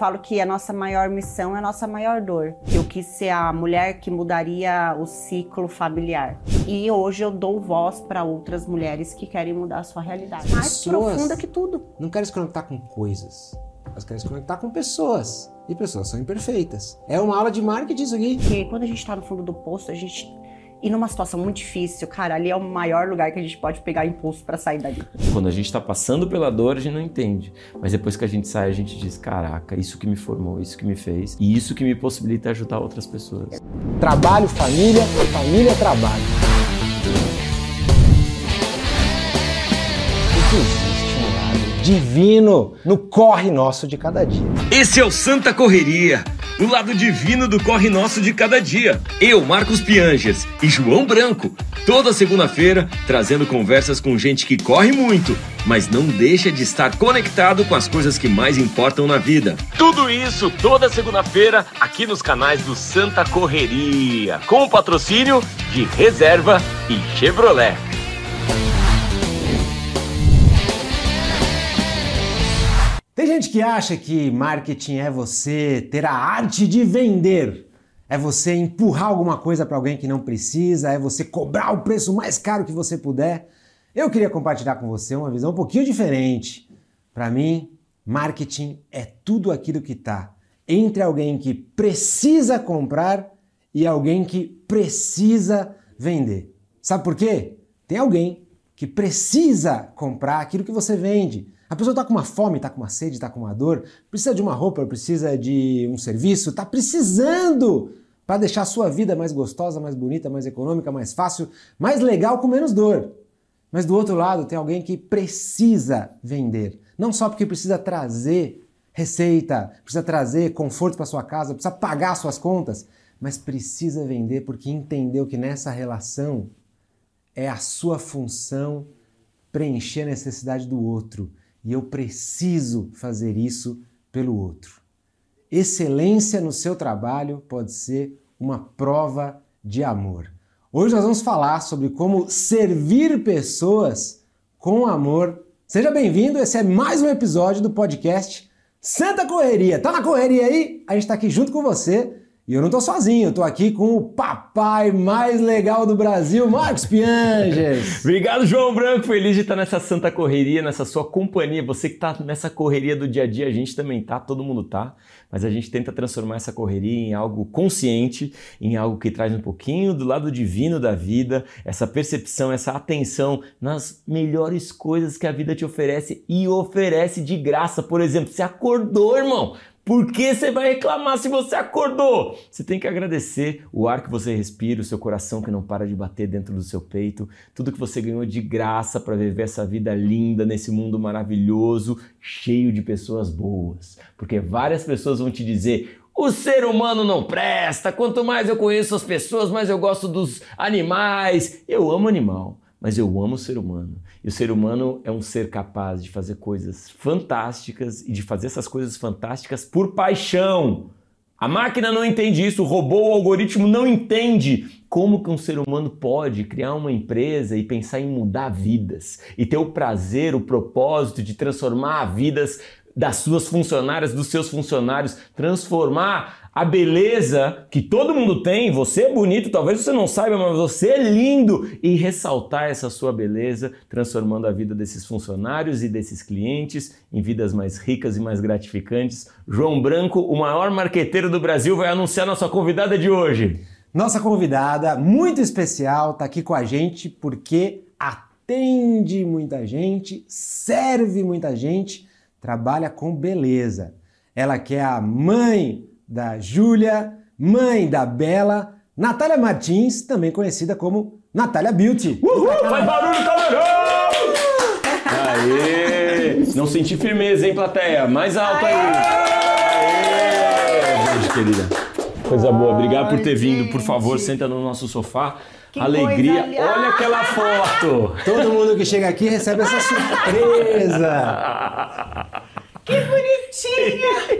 falo que a nossa maior missão é a nossa maior dor. Eu quis ser a mulher que mudaria o ciclo familiar. E hoje eu dou voz para outras mulheres que querem mudar a sua realidade. Mais Pessoas profunda que tudo. Não querem se conectar com coisas. Elas querem se conectar com pessoas. E pessoas são imperfeitas. É uma aula de marketing isso aqui. Porque quando a gente tá no fundo do poço, a gente. E numa situação muito difícil, cara, ali é o maior lugar que a gente pode pegar impulso para sair dali. Quando a gente tá passando pela dor, a gente não entende. Mas depois que a gente sai, a gente diz: caraca, isso que me formou, isso que me fez. E isso que me possibilita ajudar outras pessoas. Trabalho, família, família, trabalho. Divino no corre nosso de cada dia. Esse é o Santa Correria, o lado divino do corre nosso de cada dia. Eu, Marcos Pianges e João Branco, toda segunda-feira, trazendo conversas com gente que corre muito, mas não deixa de estar conectado com as coisas que mais importam na vida. Tudo isso toda segunda-feira aqui nos canais do Santa Correria, com o patrocínio de Reserva e Chevrolet. Tem gente que acha que marketing é você ter a arte de vender. É você empurrar alguma coisa para alguém que não precisa, é você cobrar o preço mais caro que você puder. Eu queria compartilhar com você uma visão um pouquinho diferente. Para mim, marketing é tudo aquilo que está entre alguém que precisa comprar e alguém que precisa vender. Sabe por quê? Tem alguém que precisa comprar aquilo que você vende. A pessoa está com uma fome, está com uma sede, está com uma dor, precisa de uma roupa, precisa de um serviço, está precisando para deixar a sua vida mais gostosa, mais bonita, mais econômica, mais fácil, mais legal, com menos dor. Mas do outro lado tem alguém que precisa vender. Não só porque precisa trazer receita, precisa trazer conforto para sua casa, precisa pagar suas contas, mas precisa vender porque entendeu que nessa relação é a sua função preencher a necessidade do outro. E eu preciso fazer isso pelo outro. Excelência no seu trabalho pode ser uma prova de amor. Hoje nós vamos falar sobre como servir pessoas com amor. Seja bem-vindo, esse é mais um episódio do podcast Santa Correria. Tá na correria aí? A gente tá aqui junto com você. E eu não tô sozinho, tô aqui com o papai mais legal do Brasil, Marcos Pianges. Obrigado, João Branco. Feliz de estar nessa santa correria, nessa sua companhia. Você que está nessa correria do dia a dia, a gente também tá, todo mundo tá. Mas a gente tenta transformar essa correria em algo consciente, em algo que traz um pouquinho do lado divino da vida, essa percepção, essa atenção nas melhores coisas que a vida te oferece e oferece de graça. Por exemplo, você acordou, irmão. Por que você vai reclamar se você acordou? Você tem que agradecer o ar que você respira, o seu coração que não para de bater dentro do seu peito, tudo que você ganhou de graça para viver essa vida linda nesse mundo maravilhoso, cheio de pessoas boas. Porque várias pessoas vão te dizer: o ser humano não presta. Quanto mais eu conheço as pessoas, mais eu gosto dos animais. Eu amo animal mas eu amo o ser humano. E o ser humano é um ser capaz de fazer coisas fantásticas e de fazer essas coisas fantásticas por paixão. A máquina não entende isso, o robô, o algoritmo não entende como que um ser humano pode criar uma empresa e pensar em mudar vidas e ter o prazer, o propósito de transformar vidas das suas funcionárias, dos seus funcionários, transformar a beleza que todo mundo tem, você é bonito, talvez você não saiba, mas você é lindo, e ressaltar essa sua beleza, transformando a vida desses funcionários e desses clientes em vidas mais ricas e mais gratificantes. João Branco, o maior marqueteiro do Brasil, vai anunciar nossa convidada de hoje. Nossa convidada, muito especial, está aqui com a gente porque atende muita gente, serve muita gente, trabalha com beleza. Ela que é a mãe da Júlia, mãe da Bela, Natália Martins, também conhecida como Natália Beauty. Uhul! Faz barulho, calorão! Aê! Não senti firmeza, hein, plateia? Mais alto aí! Aê! Beijo, querida. Coisa boa, obrigado por ter vindo. Por favor, senta no nosso sofá. Que Alegria. coisa Olha aquela foto! Todo mundo que chega aqui recebe essa surpresa. Que bonitinha!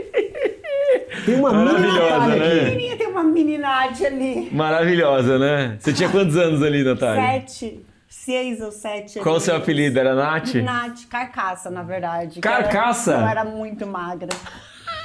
Tem uma mini Maravilhosa, né? aqui. Menininha, tem uma mini Nádia ali. Maravilhosa, né? Você tinha quantos anos ali, Natália? Sete. Seis ou sete. Qual o seu apelido? Era Nath? Nath, carcaça, na verdade. Carcaça? era- Eu era muito magra.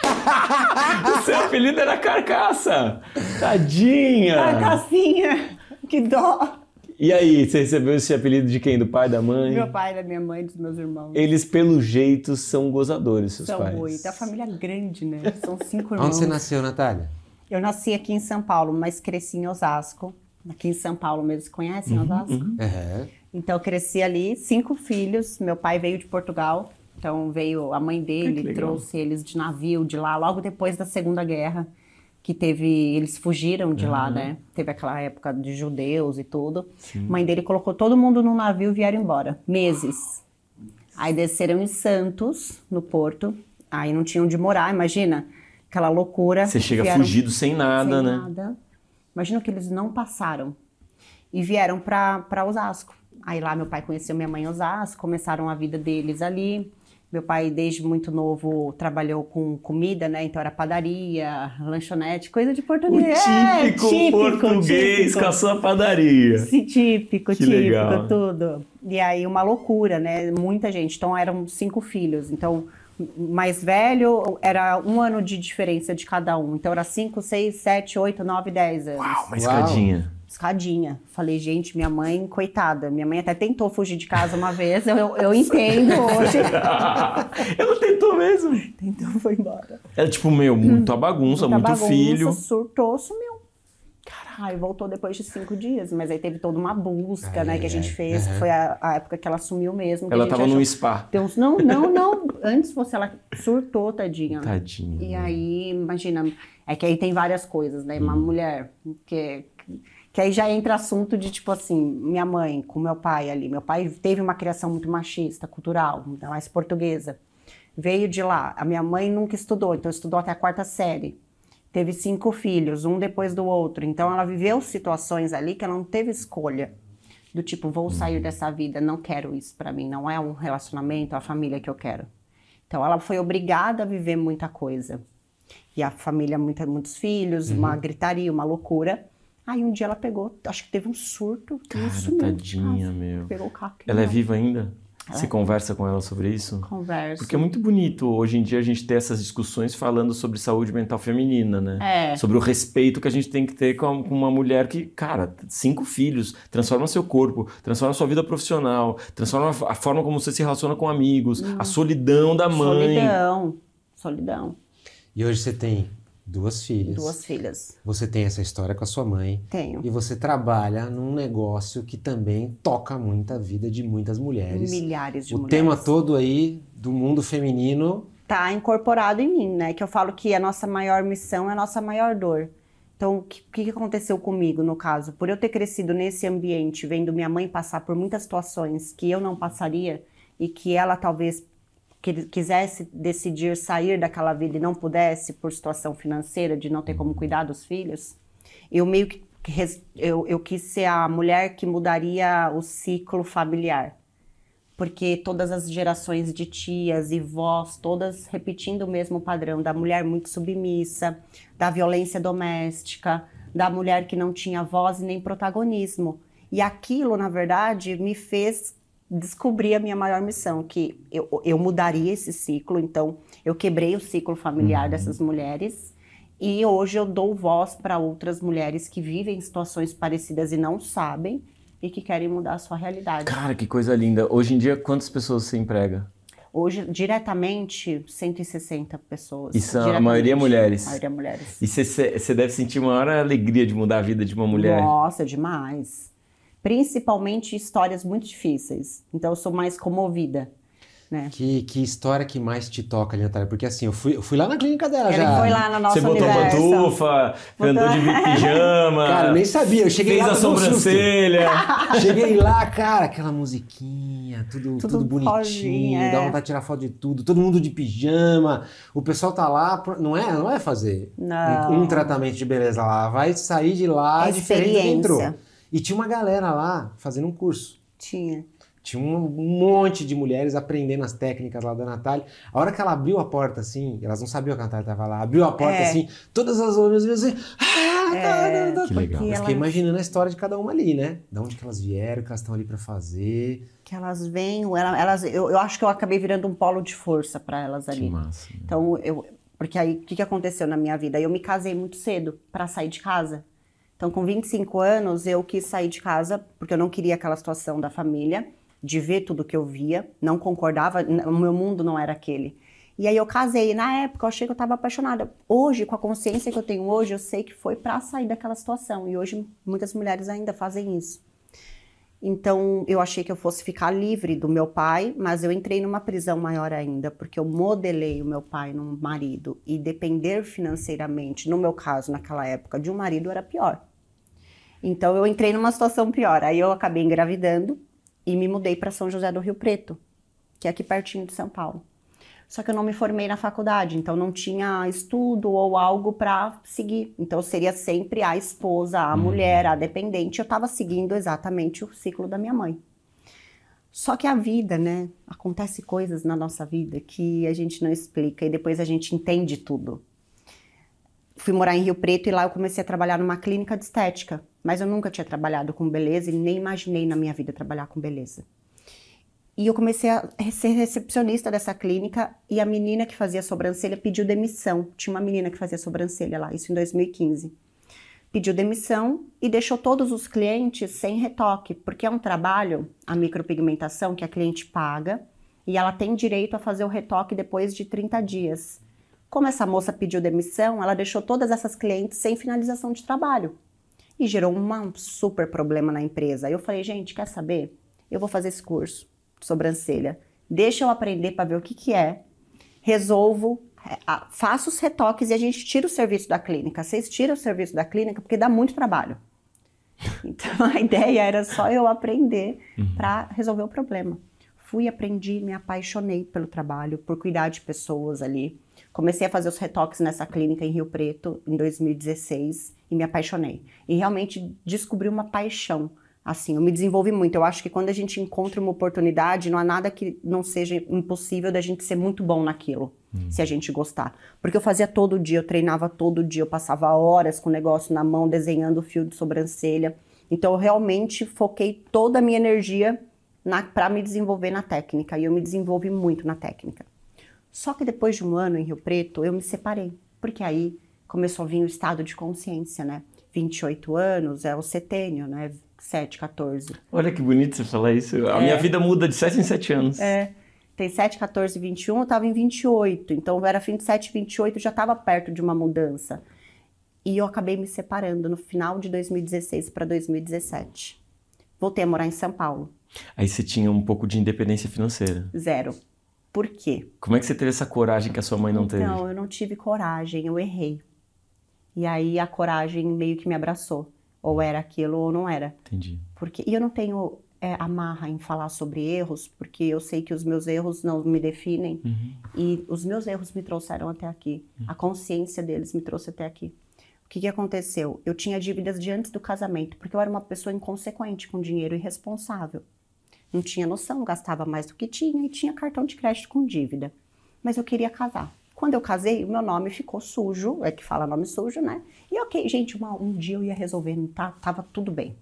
o seu apelido era Carcaça! Tadinha! Carcassinha! Que dó! E aí, você recebeu esse apelido de quem? Do pai, da mãe? Meu pai, da minha mãe, dos meus irmãos. Eles, pelo jeito, são gozadores, seus São pais. oito. A família grande, né? São cinco irmãos. Onde você nasceu, Natália? Eu nasci aqui em São Paulo, mas cresci em Osasco. Aqui em São Paulo mesmo. Você conhecem Osasco? É. Então, eu cresci ali, cinco filhos. Meu pai veio de Portugal. Então, veio a mãe dele, trouxe eles de navio de lá, logo depois da Segunda Guerra, que teve. Eles fugiram de lá, né? Teve aquela época de judeus e tudo. Mãe dele colocou todo mundo num navio e vieram embora. Meses. Aí desceram em Santos, no porto. Aí não tinham onde morar, imagina. Aquela loucura. Você chega Vieram- fugido sem nada, sem né? nada. Imagina que eles não passaram. E vieram para Osasco. Aí lá meu pai conheceu minha mãe em Osasco, começaram a vida deles ali. Meu pai, desde muito novo, trabalhou com comida, né? Então era padaria, lanchonete, coisa de O português. típico, É, português típico. com a sua padaria. Sim, típico, Que típico, legal. tudo. E aí uma loucura, né? Muita gente. Então eram cinco filhos. Então, o mais velho era um ano de diferença de cada um. Então era cinco, seis, sete, oito, nove, dez anos. Uau, uma Uau. escadinha. Escadinha. Falei, gente, minha mãe, coitada. Minha mãe até tentou fugir de casa uma vez. Eu, eu, eu entendo hoje. Ela tentou mesmo. Então foi embora. É tipo, meu, muita bagunça, Muita muito bagunça, filho. surtou, sumiu. Aí voltou depois de cinco dias, mas aí teve toda uma busca, né, que a gente fez, que foi a, a época que ela sumiu mesmo. Ela tava achou- num spa. Uns- não, não, não. Antes fosse ela surtou, tadinha. Tadinha. E aí, imagina, é que aí tem várias coisas, né? Uma mulher que que aí já entra assunto de tipo assim, minha mãe com meu pai ali. Meu pai teve uma criação muito machista, cultural, ainda mais portuguesa. Veio de lá. A minha mãe nunca estudou, então estudou até a quarta série. Teve cinco filhos, um depois do outro. Então ela viveu situações ali que ela não teve escolha. Do tipo, vou sair dessa vida, não quero isso pra mim, não é um relacionamento, a família que eu quero. Então ela foi obrigada a viver muita coisa. E a família, muita, muitos filhos, uma gritaria, uma loucura. Aí um dia ela pegou, acho que teve um surto. Cara, sumiu. tadinha, meu. Pegou o carro. Ela é viva ainda? Você conversa com ela sobre isso? Conversa. Porque é muito bonito hoje em dia a gente ter essas discussões falando sobre saúde mental feminina, né? É. Sobre o respeito que a gente tem que ter com com uma mulher que, cara, cinco filhos, transforma seu corpo, transforma sua vida profissional, transforma a forma como você se relaciona com amigos, a solidão da mãe. Solidão. Solidão. E hoje você tem duas filhas. Duas filhas. Você tem essa história com a sua mãe. Tenho. E você trabalha num negócio que também toca muito a vida de muitas mulheres. Milhares de o mulheres. tema todo aí do mundo feminino. tá incorporado em mim, né? Que eu falo que a nossa maior missão é a nossa maior dor. Então, o que, o que aconteceu comigo, no caso? Por eu ter crescido nesse ambiente, vendo minha mãe passar por muitas situações que eu não passaria e que ela talvez que- quisesse decidir sair daquela vida e não pudesse por situação financeira, de não ter como cuidar dos filhos, eu meio que eu, eu quis ser a mulher que mudaria o ciclo familiar porque todas as gerações de tias e vós, todas repetindo o mesmo padrão da mulher muito submissa, da violência doméstica, da mulher que não tinha voz e nem protagonismo. E aquilo, na verdade, me fez descobrir a minha maior missão, que eu, eu mudaria esse ciclo. Então, eu quebrei o ciclo familiar dessas mulheres e hoje eu dou voz para outras mulheres que vivem situações parecidas e não sabem e que querem mudar a sua realidade. Cara, que coisa linda. Hoje em dia, quantas pessoas você emprega? Hoje, diretamente, 160 pessoas. E são a maioria mulheres. A maioria mulheres. E você- deve sentir uma maior alegria de mudar a vida de uma mulher. Nossa, demais. Principalmente histórias muito difíceis. Então, eu sou mais comovida. Né? Que, que história que mais te toca ali, Natália? Porque assim, eu fui, eu fui lá na clínica dela Ele já. foi lá na nossa Você botou universo. pantufa, andou de pijama. Cara, eu nem sabia. Eu cheguei fez lá a um susto. sobrancelha. Cheguei lá, cara, aquela musiquinha, tudo, tudo, Tudo bonitinho, é. dá vontade de tirar foto de tudo, todo mundo de pijama. O pessoal tá lá, não é, não é fazer Não. um, tratamento de beleza lá, vai sair de lá É diferente entrou. E tinha uma galera lá fazendo um curso. Tinha. Tinha um monte de mulheres aprendendo as técnicas lá da Natália. A hora que ela abriu a porta, assim, elas não sabiam que a Natália tava lá, abriu a porta É. assim, todas as homens assim, ah, Natália, Natália. Que legal. Eu Porque fiquei imaginando a história de cada uma ali, né? Da onde que elas vieram, o que elas estão ali pra fazer. Que elas vêm, ela- elas, eu, eu acho que eu acabei virando um polo de força para elas Que ali. massa. Então, eu, Porque aí, o que, que aconteceu na minha vida? Eu me casei muito cedo para sair de casa. Então, com 25 anos, eu quis sair de casa porque eu não queria aquela situação da família, de ver tudo que eu via, não concordava, o meu mundo não era aquele. E aí eu casei. Na época eu achei que eu estava apaixonada. Hoje, com a consciência que eu tenho hoje, eu sei que foi para sair daquela situação. E hoje muitas mulheres ainda fazem isso. Então eu achei que eu fosse ficar livre do meu pai, mas eu entrei numa prisão maior ainda, porque eu modelei o meu pai num marido e depender financeiramente, no meu caso, naquela época, de um marido era pior. Então eu entrei numa situação pior. Aí eu acabei engravidando e me mudei para São José do Rio Preto, que é aqui pertinho de São Paulo. Só que eu não me formei na faculdade, então não tinha estudo ou algo para seguir. Então seria sempre a esposa, a uhum. mulher, a dependente. Eu estava seguindo exatamente o ciclo da minha mãe. Só que a vida, né? Acontece coisas na nossa vida que a gente não explica e depois a gente entende tudo. Fui morar em Rio Preto e lá eu comecei a trabalhar numa clínica de estética, mas eu nunca tinha trabalhado com beleza e nem imaginei na minha vida trabalhar com beleza. E eu comecei a ser recepcionista dessa clínica e a menina que fazia sobrancelha pediu demissão. Tinha uma menina que fazia sobrancelha lá, isso em 2015. Pediu demissão e deixou todos os clientes sem retoque, porque é um trabalho, a micropigmentação, que a cliente paga e ela tem direito a fazer o retoque depois de 30 dias. Como essa moça pediu demissão, ela deixou todas essas clientes sem finalização de trabalho e gerou um super problema na empresa. Eu falei, gente, quer saber? Eu vou fazer esse curso sobrancelha. Deixa eu aprender para ver o que, que é. Resolvo, é, faço os retoques e a gente tira o serviço da clínica. Vocês tiram o serviço da clínica porque dá muito trabalho. Então a ideia era só eu aprender uhum. para resolver o problema. Fui, aprendi, me apaixonei pelo trabalho, por cuidar de pessoas ali. Comecei a fazer os retoques nessa clínica em Rio Preto em 2016 e me apaixonei. E realmente descobri uma paixão Assim, eu me desenvolvi muito. Eu acho que quando a gente encontra uma oportunidade, não há nada que não seja impossível da gente ser muito bom naquilo, hum. se a gente gostar. Porque eu fazia todo dia, eu treinava todo dia, eu passava horas com o negócio na mão, desenhando o fio de sobrancelha. Então, eu realmente foquei toda a minha energia para me desenvolver na técnica. E eu me desenvolvi muito na técnica. Só que depois de um ano em Rio Preto, eu me separei. Porque aí começou a vir o estado de consciência, né? 28 anos é o setênio, né? 7, 14. Olha que bonito você falar isso. A é. minha vida muda de 7 em 7 anos. É. Tem 7, 14, 21, eu estava em 28. Então era fim de 7, 28, já estava perto de uma mudança. E eu acabei me separando no final de 2016 para 2017. Voltei a morar em São Paulo. Aí você tinha um pouco de independência financeira? Zero. Por quê? Como é que você teve essa coragem que a sua mãe não teve? Não, eu não tive coragem, eu errei. E aí a coragem meio que me abraçou. Ou era aquilo ou não era. Entendi. Porque, e eu não tenho é, amarra em falar sobre erros, porque eu sei que os meus erros não me definem. Uhum. E os meus erros me trouxeram até aqui. Uhum. A consciência deles me trouxe até aqui. O que, que aconteceu? Eu tinha dívidas de antes do casamento, porque eu era uma pessoa inconsequente com dinheiro irresponsável. Não tinha noção, gastava mais do que tinha e tinha cartão de crédito com dívida. Mas eu queria casar. Quando eu casei, o meu nome ficou sujo, é que fala nome sujo, né? E ok, gente, uma, um dia eu ia resolver, tá, tava tudo bem.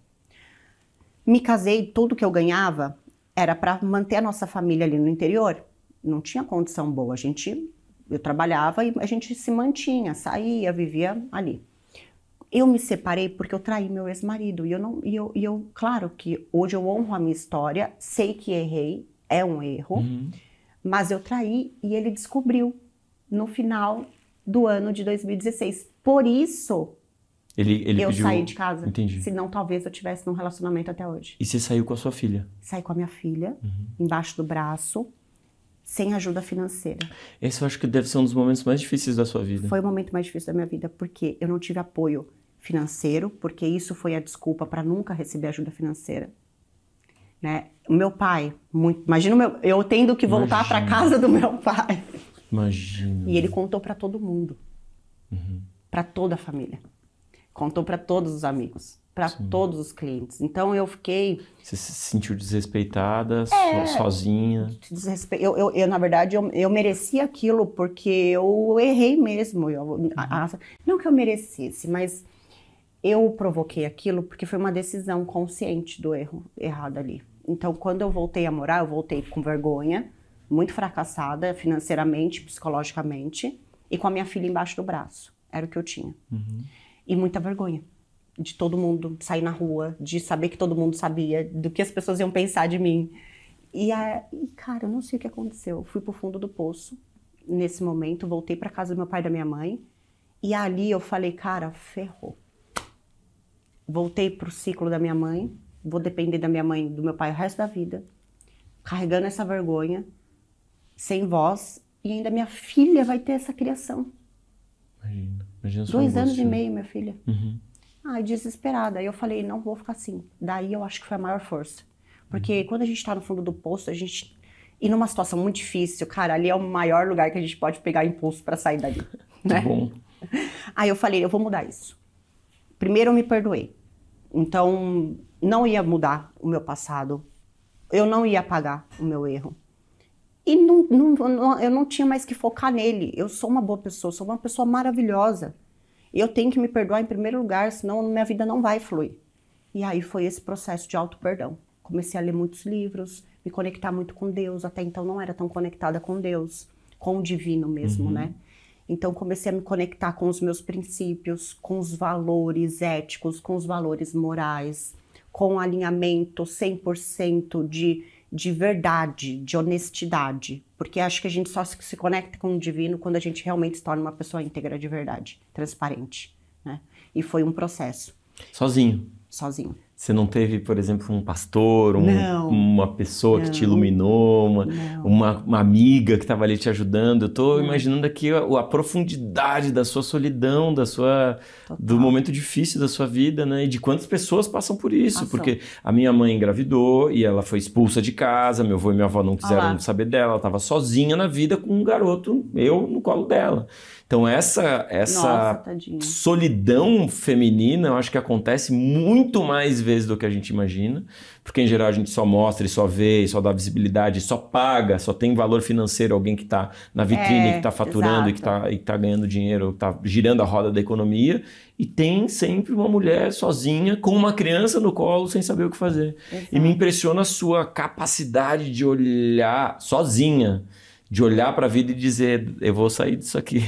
Me casei, tudo que eu ganhava era para manter a nossa família ali no interior. Não tinha condição boa, a gente, eu trabalhava e a gente se mantinha, saía, vivia ali. Eu me separei porque eu traí meu ex-marido e eu não, e eu, e eu, claro que hoje eu honro a minha história, sei que errei, é um erro, uhum. mas eu traí e ele descobriu no final do ano de 2016. Por isso ele, ele eu pediu... saí de casa. Entendi. Senão talvez eu tivesse num relacionamento até hoje. E você saiu com a sua filha? Saí com a minha filha, uhum. embaixo do braço, sem ajuda financeira. Esse eu acho que deve ser um dos momentos mais difíceis da sua vida. Foi o momento mais difícil da minha vida, porque eu não tive apoio financeiro, porque isso foi a desculpa para nunca receber ajuda financeira. Né? O meu pai, muito, imagina meu, eu tendo que voltar para casa do meu pai. Imagina. E ele contou para todo mundo. Uhum. Para toda a família. Contou para todos os amigos. Para todos os clientes. Então eu fiquei. Você se sentiu desrespeitada, é, sozinha? Desrespe... Eu, eu, eu, na verdade, eu, eu merecia aquilo porque eu errei mesmo. Eu, uhum. a, a, não que eu merecesse, mas eu provoquei aquilo porque foi uma decisão consciente do erro errado ali. Então, quando eu voltei a morar, eu voltei com vergonha, muito fracassada financeiramente, psicologicamente. e com a minha filha embaixo do braço. Era o que eu tinha. E muita vergonha de todo mundo sair na rua, de saber que todo mundo sabia, do que as pessoas iam pensar de mim. E, a, e cara, eu não sei o que aconteceu. Eu fui pro fundo do poço nesse momento, voltei para casa do meu pai e da minha mãe, e ali eu falei, cara, ferrou. Voltei pro ciclo da minha mãe, vou depender da minha mãe, do meu pai o resto da vida, carregando essa vergonha, sem voz, e ainda minha filha vai ter essa criação. Imagina. Imagina Dois anos angústia. e meio, minha filha. Uhum. Ai, desesperada. Aí eu falei, não vou ficar assim. Daí eu acho que foi a maior força. Porque Uhum. quando a gente tá no fundo do poço, a gente. E numa situação muito difícil, cara, ali é o maior lugar que a gente pode pegar impulso pra sair dali. Né? bom. Aí eu falei, eu vou mudar isso. Primeiro eu me perdoei. Então, não ia mudar o meu passado. Eu não ia apagar o meu erro. E não, não- não- eu não tinha mais que focar nele. Eu sou uma boa pessoa, sou uma pessoa maravilhosa. Eu tenho que me perdoar em primeiro lugar, senão minha vida não vai fluir. E aí foi esse processo de auto-perdão. Comecei a ler muitos livros, me conectar muito com Deus. Até então não era tão conectada com Deus, com o divino mesmo, né? Então comecei a me conectar com os meus princípios, com os valores éticos, com os valores morais, com o alinhamento 100% de, de verdade, de honestidade. Porque acho que a gente só se, conecta com o divino quando a gente realmente se torna uma pessoa íntegra de verdade, transparente, né? E foi um processo, Sozinho. sozinho. Você não teve, por exemplo, um pastor, um- Não. uma pessoa que te Não. iluminou, uma, Não. uma, uma amiga que estava ali te ajudando. Eu tô imaginando aqui a, a profundidade da sua solidão, da sua do Total. momento difícil da sua vida, né? E de quantas pessoas passam por isso, Passam. porque a minha mãe engravidou e ela foi expulsa de casa, meu avô e minha avó não quiseram lá. saber dela, ela estava sozinha na vida com um garoto, eu no colo dela. Então essa essa Nossa, solidão feminina, eu acho que acontece muito mais vezes do que a gente imagina, porque em geral a gente só mostra e só vê, e só dá visibilidade, só paga, só tem valor financeiro alguém que está na vitrine, É, que está faturando e que exato. está e que tá ganhando dinheiro, está girando a roda da economia, e tem sempre uma mulher sozinha com uma criança no colo sem saber o que fazer. E me impressiona a sua capacidade de olhar sozinha. De olhar para a vida e dizer, eu vou sair disso aqui.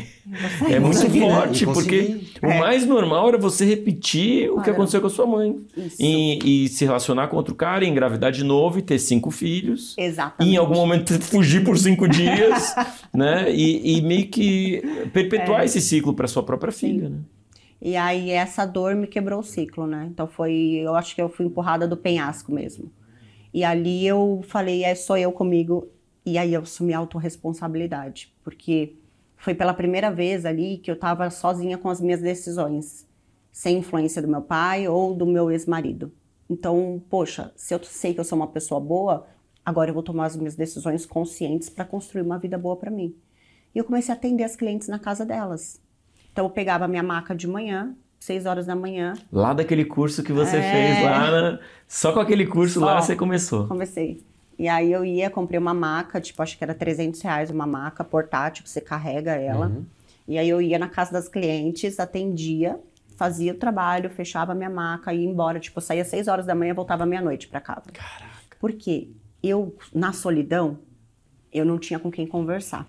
É muito né? forte, E porque consegui. o mais normal era você repetir o que aconteceu com a sua mãe. E, e se relacionar com outro cara, e engravidar de novo e ter cinco filhos. E Exatamente. em algum momento fugir por cinco dias, né? E, e meio que perpetuar É. esse ciclo para sua própria filha, né? E aí essa dor me quebrou o ciclo, né? Então foi, eu acho que eu fui empurrada do penhasco mesmo. E ali eu falei, é só eu comigo. E aí eu assumi a autorresponsabilidade, porque foi pela primeira vez ali que eu tava sozinha com as minhas decisões, sem influência do meu pai ou do meu ex-marido. Então, poxa, se eu sei que eu sou uma pessoa boa, agora eu vou tomar as minhas decisões conscientes para construir uma vida boa para mim. E eu comecei a atender as clientes na casa delas. Então eu pegava a minha maca de manhã, seis horas da manhã, Lá daquele curso que você É. fez lá, na- só com aquele curso lá Só. você começou. comecei. E aí eu ia, comprei uma maca, tipo, acho que era 300 reais uma maca portátil, que você carrega ela. E aí eu ia na casa das clientes, atendia, fazia o trabalho, fechava a minha maca e ia embora. Tipo, eu saía às 6 horas da manhã, voltava meia-noite pra casa. Caraca. Porque eu, na solidão, eu não tinha com quem conversar.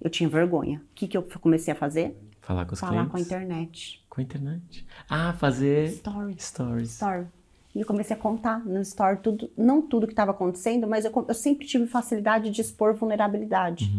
Eu tinha vergonha. O que, que eu comecei a fazer? Falar com os Falar clientes. com a internet. Com a internet. Ah, fazer Stories. stories. Story. E eu comecei a contar no Story tudo, não tudo que estava acontecendo, mas eu, eu sempre tive facilidade de expor vulnerabilidade.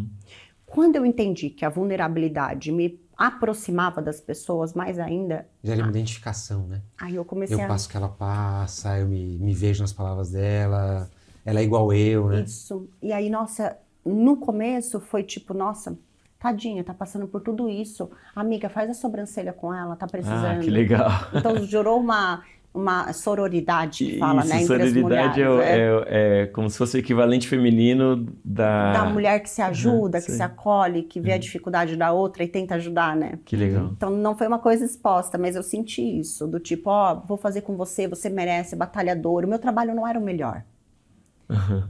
Quando eu entendi que a vulnerabilidade me aproximava das pessoas mais ainda, Gera uma identificação, né? aí eu comecei Eu a. passo o que ela passa, eu me, me vejo nas palavras dela, ela é igual eu, né? Isso. E aí, nossa, no começo foi tipo, nossa, tadinha, tá passando por tudo isso. Amiga, faz a sobrancelha com ela, tá precisando. Ah, que legal. Então gerou uma, uma sororidade que fala, Isso, né? Entre sororidade é, mulheres. é. é- é como se fosse o equivalente feminino da... da mulher que se ajuda, que sei. se acolhe, que vê a dificuldade da outra e tenta ajudar, né? Que legal. Então não foi uma coisa exposta, mas eu senti isso, do tipo, ó, vou fazer com você, você merece, batalhador. O meu trabalho não era o melhor.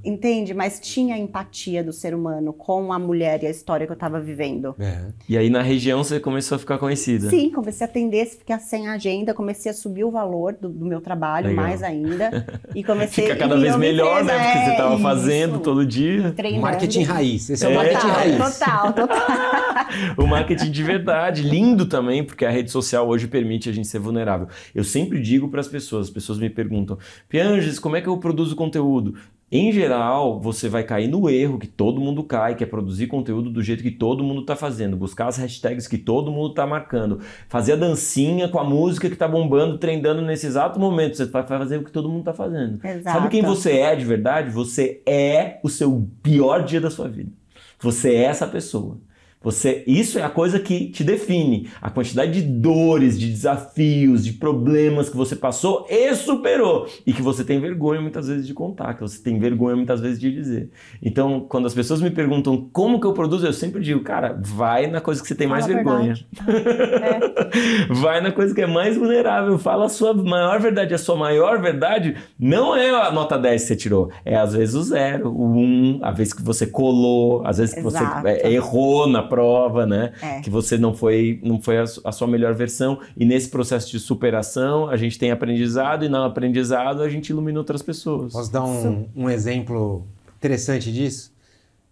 Entende? Mas tinha empatia do ser humano com a mulher e a história que eu tava vivendo. É. E aí na região você começou a ficar conhecida. Sim, comecei a atender, ficar sem agenda, comecei a subir o valor do, do meu trabalho Legal. mais ainda. E comecei Fica cada e vez melhor, né? empresa, Porque você é, tava isso. fazendo todo dia. Treinando. Marketing raiz. Esse é, o É. marketing Total, raiz. total, total. O marketing de verdade, lindo também, porque a rede social hoje permite a gente ser vulnerável. Eu sempre digo para as pessoas, as pessoas me perguntam, Pianges, como é que eu produzo conteúdo? Em geral, você vai cair no erro que todo mundo cai, que é produzir conteúdo do jeito que todo mundo está fazendo, buscar as hashtags que todo mundo está marcando, fazer a dancinha com a música que está bombando, trendando nesse exato momento. Você vai fazer o que todo mundo está fazendo. Exato. Sabe quem você é de verdade? Você é o seu pior dia da sua vida. Você é essa pessoa. Você, isso é a coisa que te define. A quantidade de dores, de desafios, de problemas que você passou e superou. E que você tem vergonha muitas vezes de contar, que você tem vergonha muitas vezes de dizer. Então, quando as pessoas me perguntam como que eu produzo, eu sempre digo, cara, vai na coisa que você tem mais Fala vergonha. Vai na coisa que é mais vulnerável. Fala a sua maior verdade. A sua maior verdade não é a nota 10 que você tirou. É às vezes o zero, o um, a vez que você colou, às vezes que você Exato. é, errou na prova, né? É. Que você não foi, não foi a, a sua melhor versão. E nesse processo de superação, a gente tem aprendizado e no aprendizado a gente ilumina outras pessoas. Posso dar um, um exemplo interessante disso?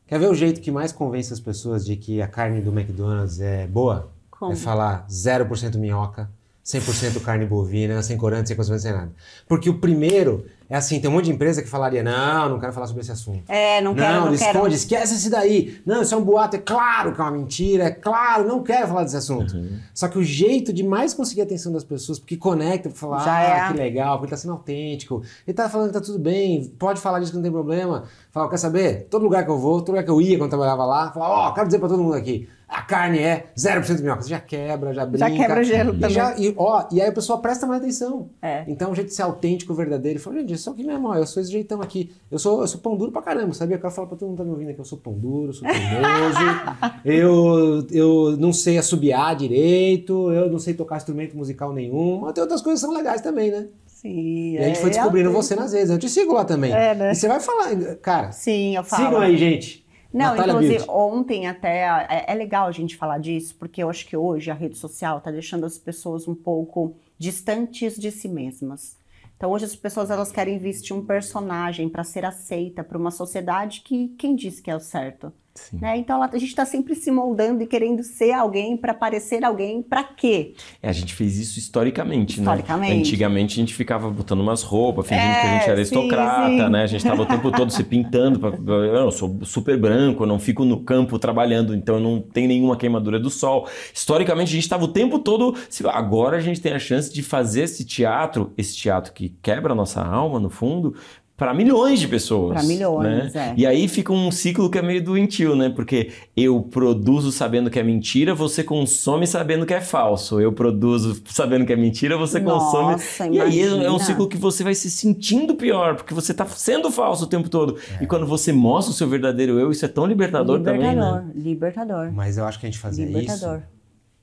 Quer ver o jeito que mais convence as pessoas de que a carne do McDonald's é boa? Como? É falar 0% minhoca, 100% carne bovina, sem corante, sem conservante, sem nada. Porque o primeiro é assim, tem um monte de empresa que falaria, não, não quero falar sobre esse assunto. É, não quero, não, esconde, quero. esquece esse daí. Não, isso é um boato, é claro que é uma mentira, é claro, não quero falar desse assunto. Uhum. Só que o jeito de mais conseguir a atenção das pessoas, porque conecta, pra falar, Já ah, é. que legal, porque ele tá sendo autêntico, ele tá falando que tá tudo bem, pode falar disso que não tem problema. Fala, quer saber? Todo lugar que eu vou, todo lugar que eu ia quando eu trabalhava lá, fala, ó, quero dizer pra todo mundo aqui, a carne é 0% minhoca. Você já quebra, já brinca. quebra o gelo e também. já- e, ó, e aí a pessoa presta mais atenção. É. Então, o jeito de ser autêntico, verdadeiro, ele fala, gente, isso aqui mesmo, ó, eu sou esse jeitão aqui. Eu sou, eu sou pão duro pra caramba, sabia? Eu quero falar pra todo mundo que tá me ouvindo aqui, eu sou pão duro, eu sou teimoso, eu, eu não sei assobiar direito, eu não sei tocar instrumento musical nenhum, mas tem outras coisas que são legais também, né? Sim, E a gente foi é, descobrindo é, você nas vezes. Eu te sigo lá também. É, né? E você vai falar, cara, Sim, eu falo. sigam aí, gente. Não, Natália inclusive, Beauty. ontem até é, é legal a gente falar disso, porque eu acho que hoje a rede social tá deixando as pessoas um pouco distantes de si mesmas. Então hoje as pessoas elas querem vestir um personagem para ser aceita por uma sociedade que quem disse que é o certo. Né? Então a gente está sempre se moldando e querendo ser alguém para parecer alguém para quê? É, a gente fez isso historicamente, Historicamente. né? Antigamente a gente ficava botando umas roupas, fingindo É, que a gente era sim, aristocrata, sim. né? A gente tava o tempo todo se pintando. Pra, eu sou super branco, eu não fico no campo trabalhando, então eu não tenho nenhuma queimadura do sol. Historicamente a gente tava o tempo todo. Agora a gente tem a chance de fazer esse teatro, esse teatro que quebra a nossa alma, no fundo. Para milhões de pessoas. Pra milhões, né? é. E aí fica um ciclo que é meio doentio, né? Porque eu produzo sabendo que é mentira, você consome sabendo que é falso. Eu produzo sabendo que é mentira, você consome. Nossa, E aí é- é um imagina. ciclo que você vai se sentindo pior, porque você tá sendo falso o tempo todo. E quando você mostra o seu verdadeiro eu, isso é tão libertador, também, libertador, né? libertador, Mas eu acho que a gente fazia libertador. isso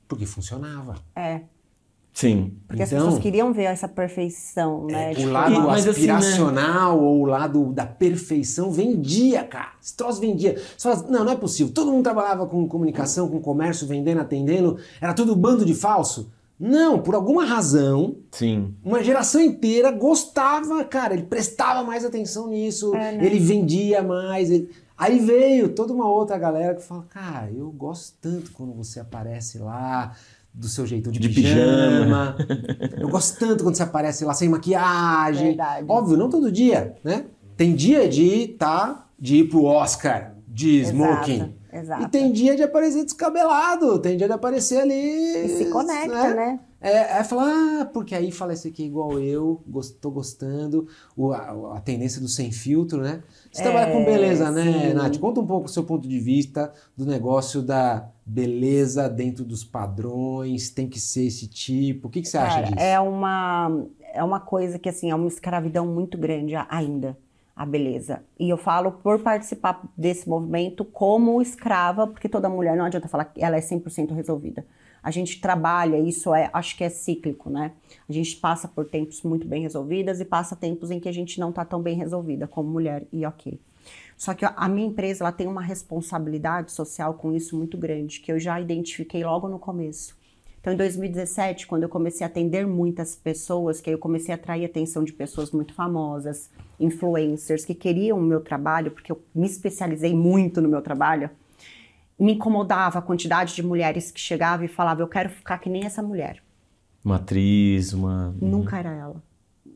porque funcionava. É, Sim. porque as Então- pessoas queriam ver essa perfeição, né? É, Tipo, o lado E- mas assim, né? aspiracional ou o lado da perfeição vendia, cara. Esse troço vendia. Você fala, não, não é possível. Todo mundo trabalhava com comunicação, com comércio, vendendo, atendendo. Era tudo bando de falso. Não, por alguma razão, Sim. uma geração inteira gostava, cara. Ele prestava mais atenção nisso, É, né? ele vendia mais. ele- Aí veio toda uma outra galera que fala, cara, eu gosto tanto quando você aparece lá do seu jeito de, De pijama. eu gosto tanto quando você aparece lá sem maquiagem. Verdade. Óbvio, não todo dia, né? Tem dia de tá, de ir pro Oscar de smoking. exato. E tem dia de aparecer descabelado, tem dia de aparecer ali. E se conecta, né? É, é falar, ah, porque aí fala esse aqui é igual eu, tô gostando, o, a, a tendência do sem filtro, né? Você É, trabalha com beleza, né, sim. Nath? Conta um pouco o seu ponto de vista do negócio da beleza dentro dos padrões, tem que ser esse tipo. O que, que você acha Cara, disso? é uma é uma coisa que assim é uma escravidão muito grande ainda a beleza. E eu falo por participar desse movimento como escrava, porque toda mulher não adianta falar que ela é 100% resolvida. a gente trabalha, isso é, acho que é cíclico, né? A gente passa por tempos muito bem resolvidas e passa tempos em que a gente não está tão bem resolvida como mulher e ok. Só que a minha empresa ela tem uma responsabilidade social com isso muito grande, que eu já identifiquei logo no começo. Então, em 2017, quando eu comecei a atender muitas pessoas, que aí eu comecei a atrair a atenção de pessoas muito famosas, influencers que queriam o meu trabalho, porque eu me especializei muito no meu trabalho, me incomodava a quantidade de mulheres que chegavam e falavam: Eu quero ficar que nem essa mulher. Uma atriz, uma. Nunca era ela.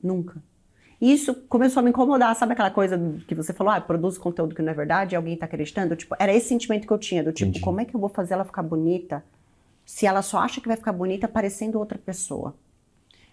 Nunca. E isso começou a me incomodar, sabe aquela coisa que você falou, ah, produz conteúdo que não é verdade e alguém tá acreditando? Tipo, era esse sentimento que eu tinha, do tipo, Entendi. como é que eu vou fazer ela ficar bonita se ela só acha que vai ficar bonita parecendo outra pessoa?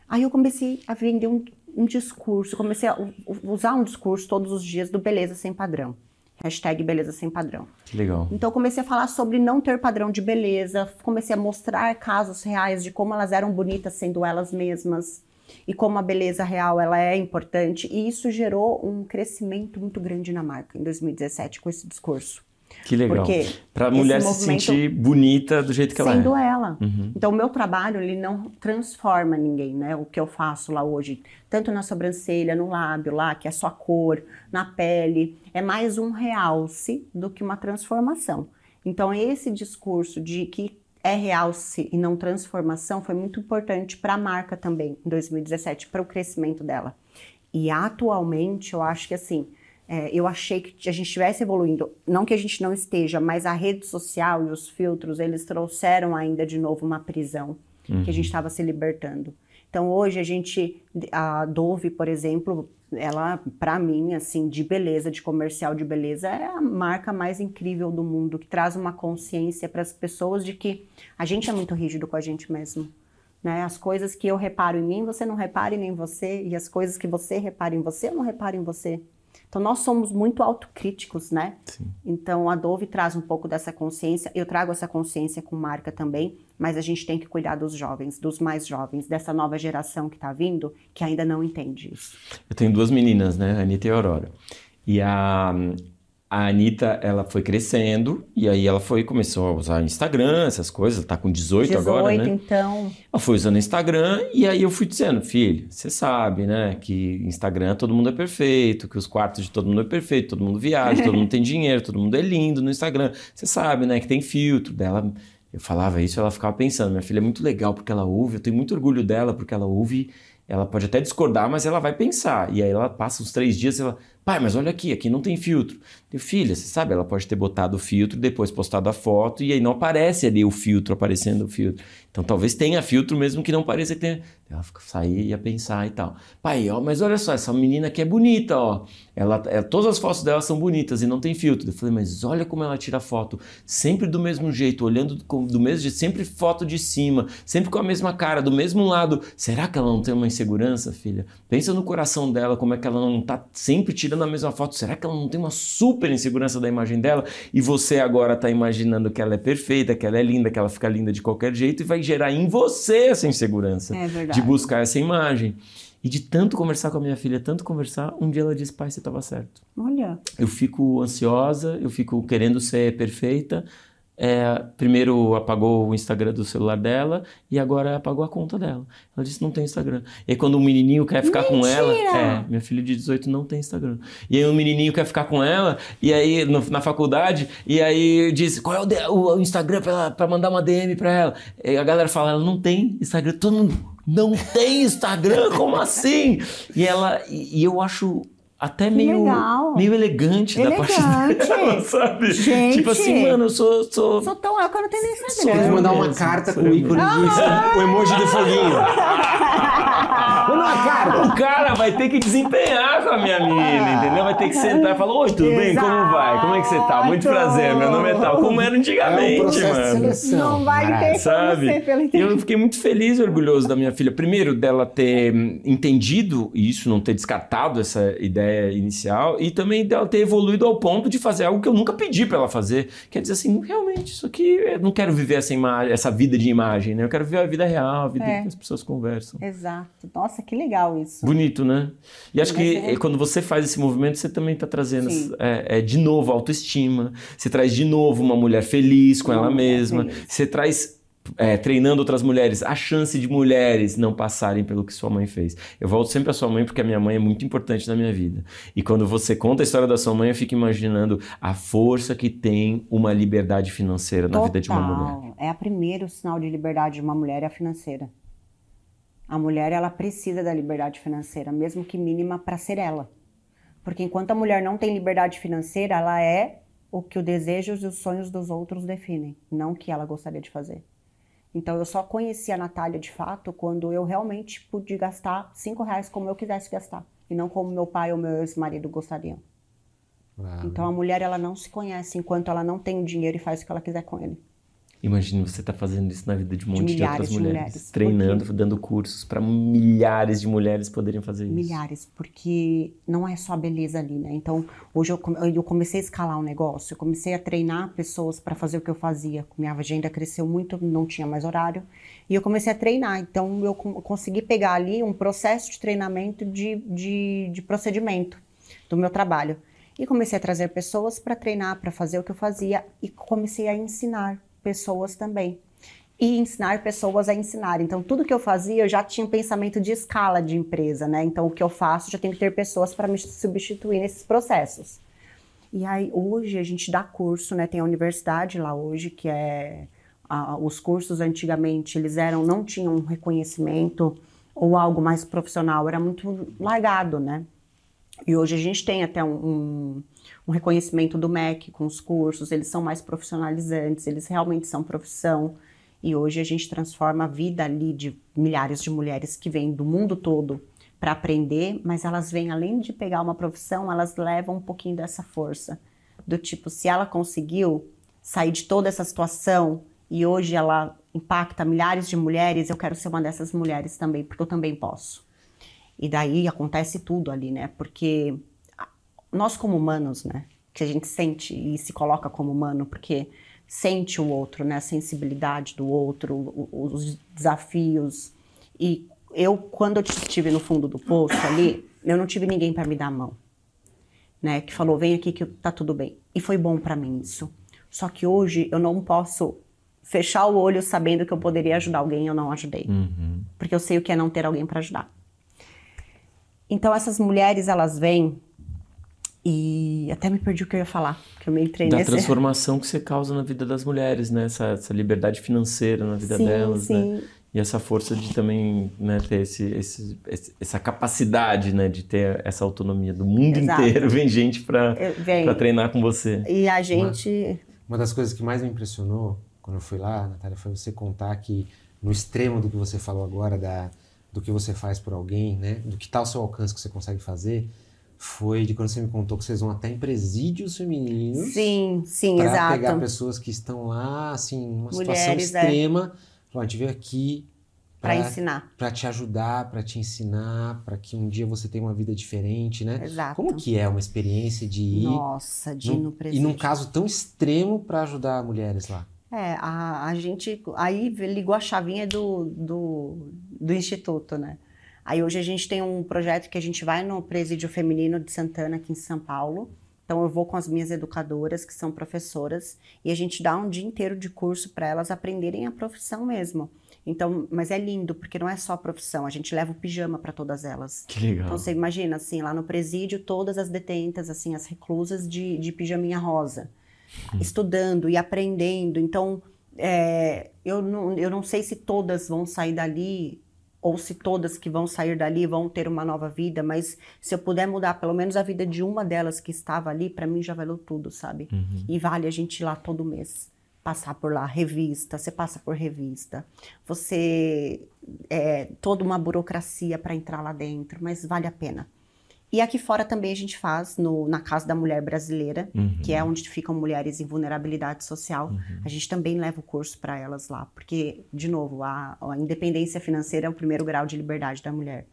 Aí eu comecei a vender um, um discurso, comecei a usar um discurso todos os dias do beleza sem padrão. Hashtag beleza sem padrão. Que legal. Então comecei a falar sobre não ter padrão de beleza, comecei a mostrar casos reais de como elas eram bonitas sendo elas mesmas e como a beleza real ela é importante e isso gerou um crescimento muito grande na marca em 2017 com esse discurso. Que legal. Para a mulher se sentir bonita do jeito que ela é. Sendo ela. Uhum. Então, o meu trabalho, ele não transforma ninguém, né? O que eu faço lá hoje, tanto na sobrancelha, no lábio lá, que é só cor, na pele, é mais um realce do que uma transformação. Então, esse discurso de que é realce e não transformação foi muito importante para a marca também, em 2017, para o crescimento dela. E atualmente, eu acho que assim, é, eu achei que a gente estivesse evoluindo, não que a gente não esteja, mas a rede social e os filtros, eles trouxeram ainda de novo uma prisão uhum. que a gente estava se libertando. Então hoje a gente, a Dove, por exemplo, ela, para mim, assim, de beleza, de comercial de beleza, é a marca mais incrível do mundo, que traz uma consciência para as pessoas de que a gente é muito rígido com a gente mesmo. Né? As coisas que eu reparo em mim, você não repara em você, e as coisas que você repara em você, eu não reparo em você. Então, nós somos muito autocríticos, né? Sim. Então, a Dove traz um pouco dessa consciência. Eu trago essa consciência com marca também, mas a gente tem que cuidar dos jovens, dos mais jovens, dessa nova geração que está vindo, que ainda não entende isso. Eu tenho duas meninas, né? Anitta e Aurora. E a, a Anitta, ela foi crescendo e aí ela foi começou a usar Instagram, essas coisas, ela tá com 18, 18 agora, né? então. Ela foi usando Instagram e aí eu fui dizendo, filho, você sabe, né, que Instagram todo mundo é perfeito, que os quartos de todo mundo é perfeito, todo mundo viaja, todo mundo tem dinheiro, todo mundo é lindo no Instagram. Você sabe, né, que tem filtro dela. Eu falava isso, ela ficava pensando, minha filha é muito legal porque ela ouve, eu tenho muito orgulho dela porque ela ouve ela pode até discordar, mas ela vai pensar. E aí ela passa uns três dias e ela, pai, mas olha aqui, aqui não tem filtro. Filha, você sabe, ela pode ter botado o filtro, depois postado a foto e aí não aparece ali o filtro, aparecendo o filtro. Então talvez tenha filtro mesmo que não pareça que tenha. Ela sair e ia pensar e tal. Pai, ó, mas olha só, essa menina aqui é bonita, ó. Ela, é, todas as fotos dela são bonitas e não tem filtro. Eu falei, mas olha como ela tira foto, sempre do mesmo jeito, olhando do, do mesmo jeito, sempre foto de cima, sempre com a mesma cara, do mesmo lado. Será que ela não tem uma insegurança, filha? Pensa no coração dela, como é que ela não tá sempre tirando a mesma foto. Será que ela não tem uma super insegurança da imagem dela? E você agora tá imaginando que ela é perfeita, que ela é linda, que ela fica linda de qualquer jeito e vai gerar em você essa insegurança é de buscar essa imagem. E de tanto conversar com a minha filha, tanto conversar, um dia ela disse: pai, você estava certo. Olha. Eu fico ansiosa, eu fico querendo ser perfeita. É, primeiro apagou o Instagram do celular dela e agora apagou a conta dela. Ela disse não tem Instagram. E aí quando um menininho quer ficar Mentira! com ela, é, minha filha de 18 não tem Instagram. E aí um menininho quer ficar com ela e aí no, na faculdade e aí diz qual é o, o Instagram para mandar uma DM para ela. E a galera fala ela não tem Instagram. Todo mundo não tem Instagram, como assim? E ela e, e eu acho até meio, meio elegante, elegante da parte dela, sabe? Gente, tipo assim, mano, eu sou. Sou, sou tão eu que eu não tenho nem Instagram. Tem que mandar uma carta com o ícone ah, o emoji do foguinho. Uma carta. O cara vai ter que desempenhar com a minha menina, entendeu? Vai ter que sentar e falar: Oi, tudo Exato. bem? Como vai? Como é que você tá? Muito prazer, meu nome é tal. Como era antigamente, é um mano. Não vai ter sabe? como ser pelo Eu fiquei muito feliz e orgulhoso da minha filha. Primeiro, dela ter entendido isso, não ter descartado essa ideia ideia inicial e também dela ter evoluído ao ponto de fazer algo que eu nunca pedi para ela fazer. Quer dizer assim, realmente, isso aqui, eu não quero viver essa, imagem, essa vida de imagem, né? Eu quero viver a vida real, a vida é. que as pessoas conversam. Exato. Nossa, que legal isso. Bonito, né? E acho que quando você faz esse movimento, você também está trazendo é, é, de novo autoestima, você traz de novo uma mulher feliz com ela mesma, feliz. você traz é, treinando outras mulheres, a chance de mulheres não passarem pelo que sua mãe fez. Eu volto sempre à sua mãe porque a minha mãe é muito importante na minha vida. E quando você conta a história da sua mãe, eu fico imaginando a força que tem uma liberdade financeira Total. na vida de uma mulher. É o primeiro sinal de liberdade de uma mulher é a financeira. A mulher ela precisa da liberdade financeira, mesmo que mínima, para ser ela. Porque enquanto a mulher não tem liberdade financeira, ela é o que os desejos e os sonhos dos outros definem, não o que ela gostaria de fazer. Então eu só conheci a Natália de fato quando eu realmente pude gastar cinco reais como eu quisesse gastar e não como meu pai ou meu ex-marido gostariam. Ah, Então a mulher ela não se conhece enquanto ela não tem o dinheiro e faz o que ela quiser com ele. Imagina você tá fazendo isso na vida de um De monte de, milhares outras de mulheres, mulheres. treinando, dando cursos para milhares de mulheres poderem fazer isso. Milhares, porque não é só beleza ali, né? Então, hoje eu, eu comecei a escalar um negócio, eu comecei a treinar pessoas para fazer o que eu fazia. Minha agenda cresceu muito, não tinha mais horário, e eu comecei a treinar. Então, eu consegui pegar ali um processo de treinamento de, de, de procedimento do meu trabalho. E comecei a trazer pessoas para treinar, para fazer o que eu fazia, e comecei a ensinar pessoas também e ensinar pessoas a ensinar. Então, tudo que eu fazia, eu já tinha um pensamento de escala de empresa, né? Então, o que eu faço, já tenho que ter pessoas para me substituir nesses processos. E aí, hoje, a gente dá curso, né? Tem a universidade lá hoje, que é... os cursos, antigamente, eles eram... Não tinham um reconhecimento ou algo mais profissional. Era muito largado, né? E hoje a gente tem até um, um, reconhecimento do MEC com os cursos, eles são mais profissionalizantes, eles realmente são profissão. E hoje a gente transforma a vida ali de milhares de mulheres que vêm do mundo todo para aprender, mas elas vêm além de pegar uma profissão, elas levam um pouquinho dessa força. Do tipo, se ela conseguiu sair de toda essa situação e hoje ela impacta milhares de mulheres, eu quero ser uma dessas mulheres também, porque eu também posso. E daí acontece tudo ali, né? Porque nós como humanos, né? Que a gente sente e se coloca como humano, porque sente o outro, né? A sensibilidade do outro, os desafios. E eu, quando eu estive no fundo do poço ali, eu não tive ninguém para me dar a mão, né? Que falou, vem aqui que tá tudo bem. E foi bom para mim isso. Só que hoje eu não posso fechar o olho sabendo que eu poderia ajudar alguém e eu não ajudei. Uhum. Porque eu sei o que é não ter alguém para ajudar. Então essas mulheres, elas vêm e até me perdi o que eu ia falar, que eu me entrei Da nesse... transformação que você causa na vida das mulheres, né? Essa, essa liberdade financeira na vida Sim, delas, né? sim. E essa força de também né, ter esse, esse- essa capacidade né, de ter essa autonomia do mundo Exato. inteiro. Vem gente para treinar com você. E a gente... Uma das coisas que mais me impressionou quando eu fui lá, Natália, foi você contar que no extremo do que você falou agora, da, do que você faz por alguém, né? Do que tá ao seu alcance que você consegue fazer, foi de quando você me contou que vocês vão até em presídios femininos Sim, sim, para exato. pegar pessoas que estão lá, assim, numa situação Mulheres, é. extrema. Falar, a gente veio aqui Para pra- ensinar. Pra te ajudar, pra te ensinar, pra que um dia você tenha uma vida diferente, né? Exato. Como que é uma experiência de ir Nossa, de ir no e presídio. num caso tão extremo pra ajudar mulheres lá? É, a, a gente aí ligou a chavinha do, do, do instituto, né? Aí hoje a gente tem um projeto que a gente vai no presídio feminino de Santana, aqui em São Paulo. Então eu vou com as minhas educadoras, que são professoras, e a gente dá um dia inteiro de curso para elas aprenderem a profissão mesmo. Então, mas é lindo, porque não é só a profissão, a gente leva o pijama para todas elas. Que legal. Então você imagina, assim, lá no presídio, todas as detentas, assim, as reclusas de, de pijaminha rosa, estudando e aprendendo. Então, é, eu, não, eu não sei se todas vão sair dali, ou se todas que vão sair dali vão ter uma nova vida, mas se eu puder mudar pelo menos a vida de uma delas que estava ali, para mim já valeu tudo, sabe? E vale a gente ir lá todo mês. Passar por lá, revista, você passa por revista. Você. É, toda uma burocracia para entrar lá dentro, mas vale a pena. E aqui fora também a gente faz no, na Casa da Mulher Brasileira, Uhum. que é onde ficam mulheres em vulnerabilidade social. A gente também leva o curso para elas lá, porque, de novo, a, a independência financeira é o primeiro grau de liberdade da mulher.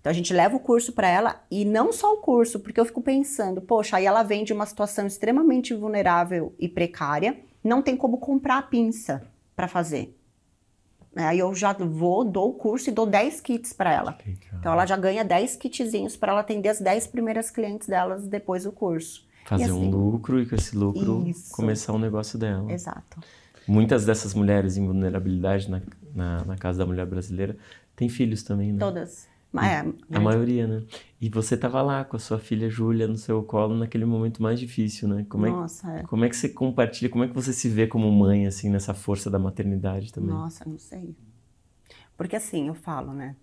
Então a gente leva o curso para ela e não só o curso, porque eu fico pensando, poxa, aí ela vem de uma situação extremamente vulnerável e precária, não tem como comprar a pinça para fazer. Aí eu já vou, dou o curso e dou 10 kits para ela. Legal. Então ela já ganha 10 kitzinhos para ela atender as 10 primeiras clientes delas depois do curso. Fazer E um assim- lucro e com esse lucro Isso. começar o negócio dela. Exato. Muitas dessas mulheres em vulnerabilidade na, na, na casa da mulher brasileira têm filhos também, né? Todas. Mas, é, A maioria, né? E você tava lá com a sua filha Júlia no seu colo naquele momento mais difícil, né? Como é, Nossa, é. como é que você compartilha, como é que você se vê como mãe, assim, nessa força da maternidade também? Nossa, não sei. Porque assim, eu falo, né?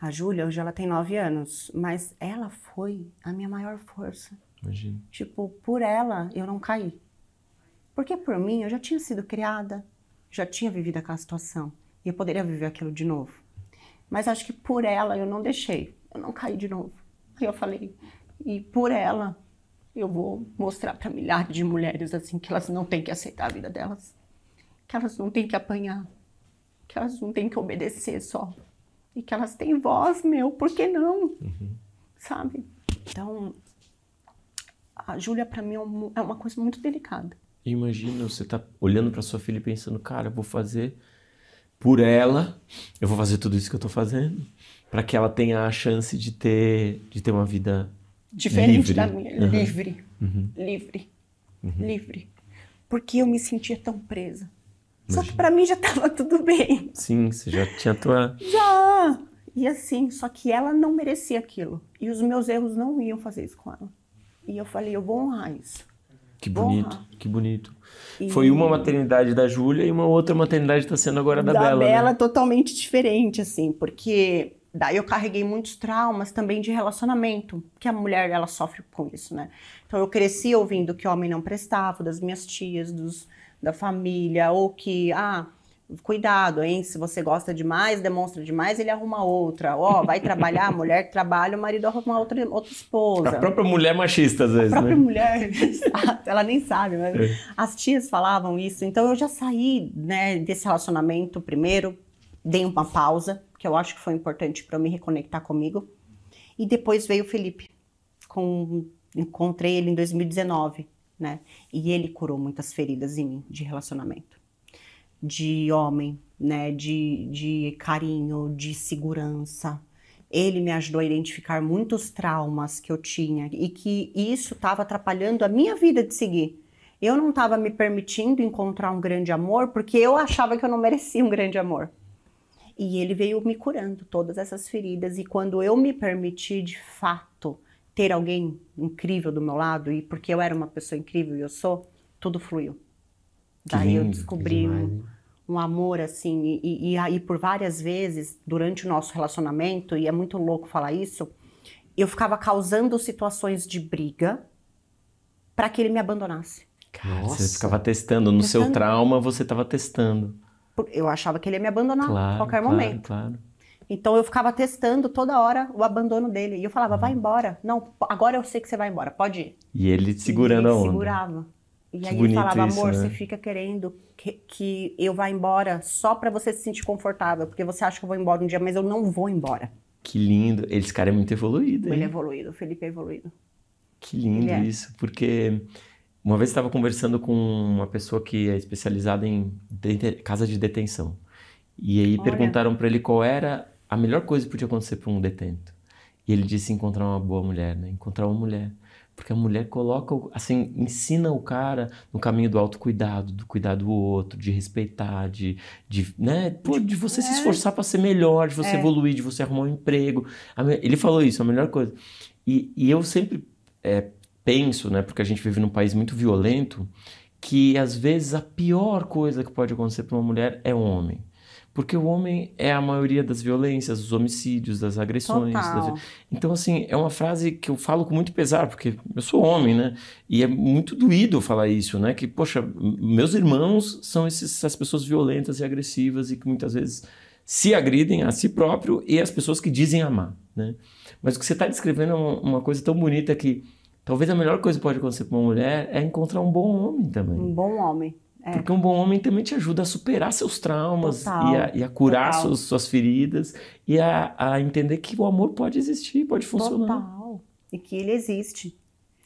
A Júlia, hoje ela tem nove anos, mas ela foi a minha maior força. Imagina. Tipo, por ela eu não caí. Porque por mim eu já tinha sido criada, já tinha vivido aquela situação. E eu poderia viver aquilo de novo. Mas acho que por ela eu não deixei, eu não caí de novo. Aí eu falei, e por ela eu vou mostrar para milhares de mulheres assim que elas não têm que aceitar a vida delas, que elas não têm que apanhar, que elas não têm que obedecer só. E que elas têm voz, meu, por que não? Sabe? Então, a Júlia para mim é é uma coisa muito delicada. Imagina você tá olhando para sua filha e pensando, cara, eu vou fazer por ela, eu vou fazer tudo isso que eu tô fazendo, para que ela tenha a chance de ter, de ter uma vida Diferente Livre. da minha, Uhum. livre, livre, livre. Porque eu me sentia tão presa. Só que pra mim já tava tudo bem. Sim, você já tinha a tua. Já! E assim, só que ela não merecia aquilo. E os meus erros não iam fazer isso com ela. E eu falei, eu vou honrar isso. Que Porra. bonito, que bonito. E- Foi uma maternidade da Júlia e uma outra maternidade está sendo agora da, da Bela. Bela né? totalmente diferente, assim, porque daí eu carreguei muitos traumas também de relacionamento, que a mulher ela sofre com isso, né? Então eu cresci ouvindo que homem não prestava, das minhas tias, dos, da família, ou que, ah, cuidado, hein? Se você gosta demais, demonstra demais, ele arruma outra. Ó, vai trabalhar, a mulher trabalha, o marido arruma outra, outra esposa. A própria mulher machista, às vezes, A própria né? mulher, ela nem sabe, mas É. as tias falavam isso. Então eu já saí né, desse relacionamento primeiro, dei uma pausa, que eu acho que foi importante para eu me reconectar comigo. E depois veio o Felipe. Com, encontrei ele em 2019, né? E ele curou muitas feridas em mim de relacionamento. De homem, né? De, de carinho, de segurança. Ele me ajudou a identificar muitos traumas que eu tinha e que isso estava atrapalhando a minha vida de seguir. Eu não estava me permitindo encontrar um grande amor porque eu achava que eu não merecia um grande amor. E ele veio me curando todas essas feridas. E quando eu me permiti, de fato, ter alguém incrível do meu lado, e porque eu era uma pessoa incrível e eu sou, tudo fluiu. Daí eu lindo, que descobri um, um amor assim, e- e, aí por várias vezes, durante o nosso relacionamento, e é muito louco falar isso, eu ficava causando situações de briga para que ele me abandonasse. Cara, Nossa. você ficava testando. No seu Testando. trauma, você estava testando. Eu achava que ele ia me abandonar Claro, a qualquer claro, momento. claro. Então eu ficava testando toda hora o abandono dele. E eu falava, vai embora. Não, agora eu sei que você vai embora, pode ir. E ele segurando e a ele onda. segurava. E Que aí ele falava, isso, amor, né? você fica querendo que, que eu vá embora só pra você se sentir confortável. Porque você acha que eu vou embora um dia, mas eu não vou embora. Que lindo. Esse cara é muito evoluído, Ele é hein? evoluído, o Felipe é evoluído. Que lindo é. isso, porque uma vez estava conversando com uma pessoa que é especializada em casa de detenção. E aí Olha. perguntaram para ele qual era a melhor coisa que podia acontecer para um detento. E ele disse encontrar uma boa mulher, né? Encontrar uma mulher. Porque a mulher coloca, o- assim, ensina o cara no caminho do autocuidado, do cuidar do outro, de respeitar, de, de, né? Pô, de você se É. esforçar para ser melhor, de você É. evoluir, de você arrumar um emprego. Ele falou isso, a melhor coisa. E, e eu sempre é, penso, né, porque a gente vive num país muito violento, que às vezes a pior coisa que pode acontecer para uma mulher é um homem. Porque o homem é a maioria das violências, dos homicídios, das agressões. Das- Então, assim, é uma frase que eu falo com muito pesar, porque eu sou homem, né? E é muito doído falar isso, né? Que, poxa, meus irmãos são esses- essas pessoas violentas e agressivas e que muitas vezes se agridem a si próprio e as pessoas que dizem amar, né? Mas o que você está descrevendo é uma, uma coisa tão bonita que talvez a melhor coisa que pode acontecer para uma mulher é encontrar um bom homem também. Um bom homem. É. Porque um bom homem também te ajuda a superar seus traumas Total, e, a, e a curar suas, suas feridas e a, a entender que o amor pode existir, pode funcionar. Total. E que ele existe.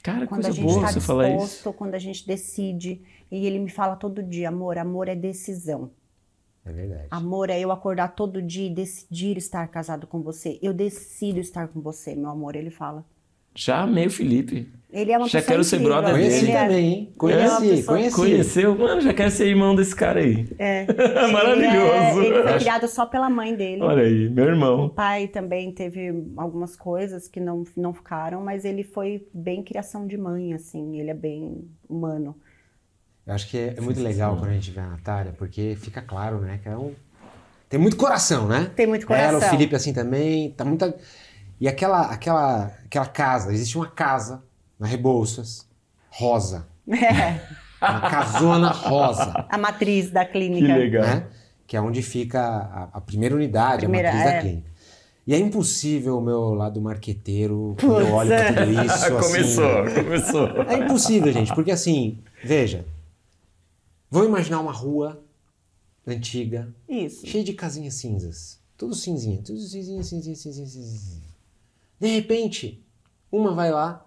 Cara, Quando coisa a gente boa está você falar isso. disposto, quando a gente decide. E ele me fala todo dia, amor, amor é decisão. É verdade. Amor é eu acordar todo dia e decidir estar casado com você. Eu decido estar com você, meu amor, ele fala. Já amei o Felipe. Ele é uma Já pessoa quero ser incrível. brother Conheci dele. Ele é- também, hein? É Conheci, pessoa- conheci. Conheceu? Mano, já quero ser irmão desse cara aí. É. Maravilhoso. Ele, é- ele foi criado só pela mãe dele. Olha aí, meu O irmão. pai também teve algumas coisas que não, não ficaram, mas ele foi bem criação de mãe, assim. Ele é bem humano. Eu acho que é, é muito legal quando a gente vê a Natália, porque fica claro, né? Que é um... Tem muito coração, né? Tem muito coração. Ela, o Felipe assim também, tá muita... E aquela, aquela, aquela casa, existe uma casa na Rebouças, rosa. É, Uma casona rosa, a matriz da Que clínica. legal. né? Que é onde fica a, a primeira unidade, Primeira, a matriz é. da clínica. E é impossível o meu lado marqueteiro, quando eu olho pra tudo é. isso, assim... começou, começou. É impossível, gente, porque assim, veja, vamos imaginar uma rua antiga, Isso. cheia de casinhas cinzas, tudo cinzinha, tudo cinzinha, cinzinha, cinzinha, cinzinha. De repente, uma vai lá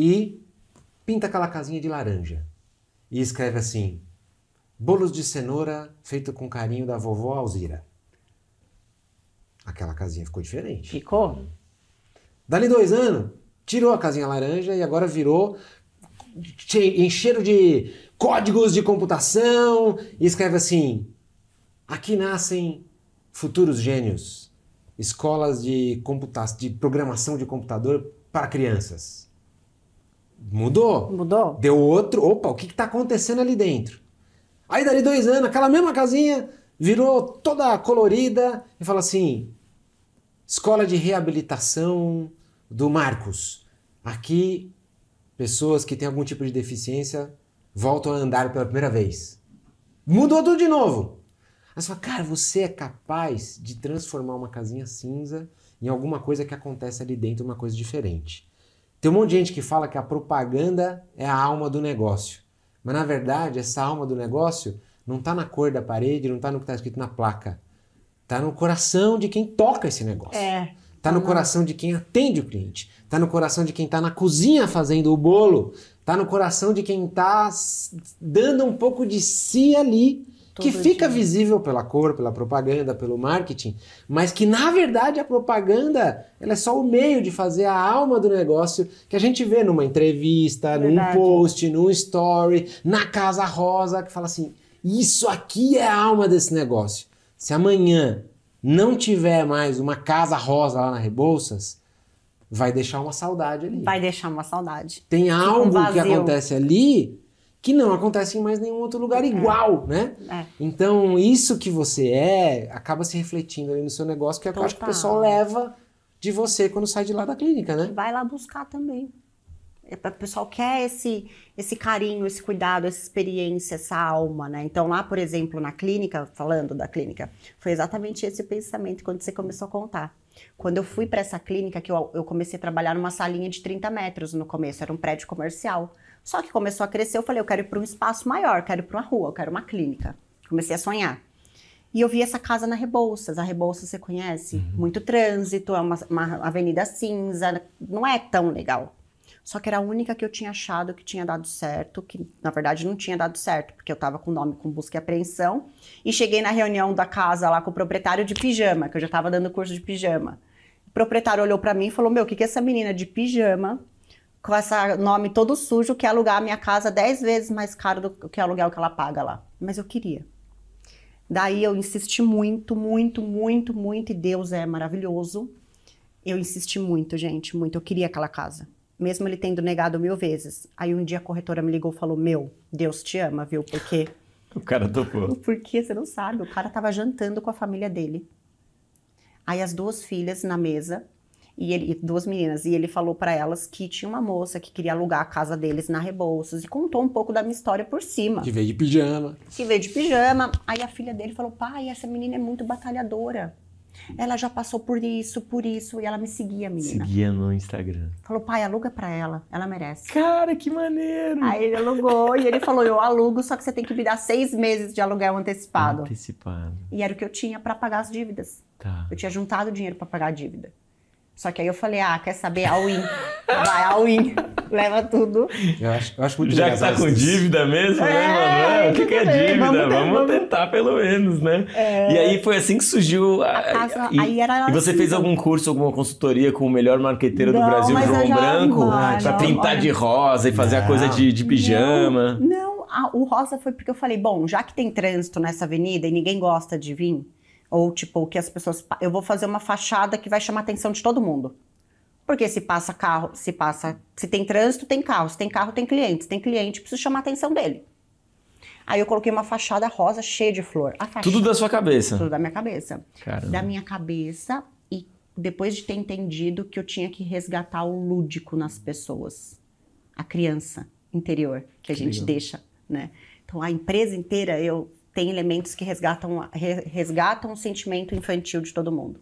e pinta aquela casinha de laranja e escreve assim: bolos de cenoura feito com carinho da vovó Alzira. Aquela casinha ficou diferente. Ficou? Dali dois anos, tirou a casinha laranja e agora virou che- encheiro de códigos de computação e escreve assim: aqui nascem futuros gênios, escolas de, computa de programação de computador para crianças. Mudou? Mudou? Deu outro. Opa, o que está acontecendo ali dentro? Aí, dali dois anos, aquela mesma casinha virou toda colorida e fala assim: Escola de Reabilitação do Marcos. Aqui, pessoas que têm algum tipo de deficiência voltam a andar pela primeira vez. Mudou tudo de novo. Aí você fala, cara, você é capaz de transformar uma casinha cinza em alguma coisa que acontece ali dentro, uma coisa diferente. Tem um monte de gente que fala que a propaganda é a alma do negócio. Mas na verdade, essa alma do negócio não está na cor da parede, não está no que está escrito na placa. Está no coração de quem toca esse negócio. É. Está no coração de quem atende o cliente. Está no coração de quem está na cozinha fazendo o bolo. Está no coração de quem está dando um pouco de si ali, que fica dia. visível pela cor, pela propaganda, pelo marketing, mas que na verdade a propaganda ela é só o meio de fazer a alma do negócio que a gente vê numa entrevista, num Verdade. post, num story, na Casa Rosa, que fala assim: isso aqui é a alma desse negócio. Se amanhã não tiver mais uma Casa Rosa lá na Rebouças, vai deixar uma saudade ali. Vai deixar uma saudade. Tem um algo que vazio. acontece ali que não acontece em mais nenhum outro lugar igual, né? É. Então, isso que você é acaba se refletindo ali no seu negócio, que é o que eu acho que o pessoal leva de você quando sai de lá da clínica, né? Vai lá buscar também. É O pessoal quer esse, esse carinho, esse cuidado, essa experiência, essa alma, né? Então, lá, por exemplo, na clínica, falando da clínica, foi exatamente esse o pensamento quando você começou a contar. Quando eu fui para essa clínica, que eu, eu comecei a trabalhar numa salinha de 30 metros no começo, era um prédio comercial. Só que começou a crescer, eu falei, eu quero ir para um espaço maior, quero ir para uma rua, eu quero uma clínica. Comecei a sonhar. E eu vi essa casa na Rebouças. A Rebouças você conhece? Muito trânsito, é uma, uma avenida cinza, não é tão legal. Só que era a única que eu tinha achado que tinha dado certo, que na verdade não tinha dado certo, porque eu tava com o nome com busca e apreensão. E cheguei na reunião da casa lá com o proprietário de pijama, que eu já tava dando curso de pijama. O proprietário olhou pra mim e falou: Meu, o que, que essa menina de pijama, com esse nome todo sujo, quer alugar a minha casa 10 vezes mais caro do que o aluguel que ela paga lá? Mas eu queria. Daí eu insisti muito, muito, muito, muito, e Deus é maravilhoso. Eu insisti muito, gente, muito. Eu queria aquela casa. Mesmo ele tendo negado mil vezes. Aí um dia a corretora me ligou e falou: Meu, Deus te ama, viu? Porque. O cara topou. Porque você não sabe, o cara tava jantando com a família dele. Aí as duas filhas na mesa, e ele, e duas meninas, e ele falou pra elas que tinha uma moça que queria alugar a casa deles na Rebouças e contou um pouco da minha história por cima Que veio de pijama. que veio de pijama. Aí a filha dele falou: pai, essa menina é muito batalhadora. Ela já passou por isso, por isso, e ela me seguia, menina. Seguia no Instagram. Falou: pai, aluga pra ela, ela merece. Cara, que maneiro! Aí ele alugou e ele falou: eu alugo, só que você tem que me dar seis meses de aluguel antecipado. Antecipado. E era o que eu tinha pra pagar as dívidas. Tá. Eu tinha juntado dinheiro pra pagar a dívida. Só que aí eu falei, ah, quer saber? All-in. Vai, all-in. Leva tudo. Eu acho, eu acho muito Já que tá com dívida mesmo, né, É, mano? O que, que é dívida? vamos Vamos, ter- vamos- tentar pelo menos, né? E aí foi assim que surgiu. A, casa- e, aí era e você assim, fez algum curso, alguma consultoria com o melhor marqueteiro do Brasil, João já- Branco, não, pra não, pintar olha. de rosa e fazer a Não. coisa de, de pijama? Não, não, a- o rosa foi porque eu falei, bom, já que tem trânsito nessa avenida e ninguém gosta de vir, ou tipo, que as pessoas. Eu vou fazer uma fachada que vai chamar a atenção de todo mundo. Porque se passa carro, se passa. Se tem trânsito, tem carro. Se tem carro, tem cliente. Se tem cliente, preciso chamar a atenção dele. Aí eu coloquei uma fachada rosa cheia de flor. A fachada, Tudo da sua cabeça. tudo da minha cabeça. Caramba. Da minha cabeça e depois de ter entendido que eu tinha que resgatar o lúdico nas pessoas. A criança interior que a gente deixa, né? Então a empresa inteira eu tem elementos que resgatam resgatam o sentimento infantil de todo mundo.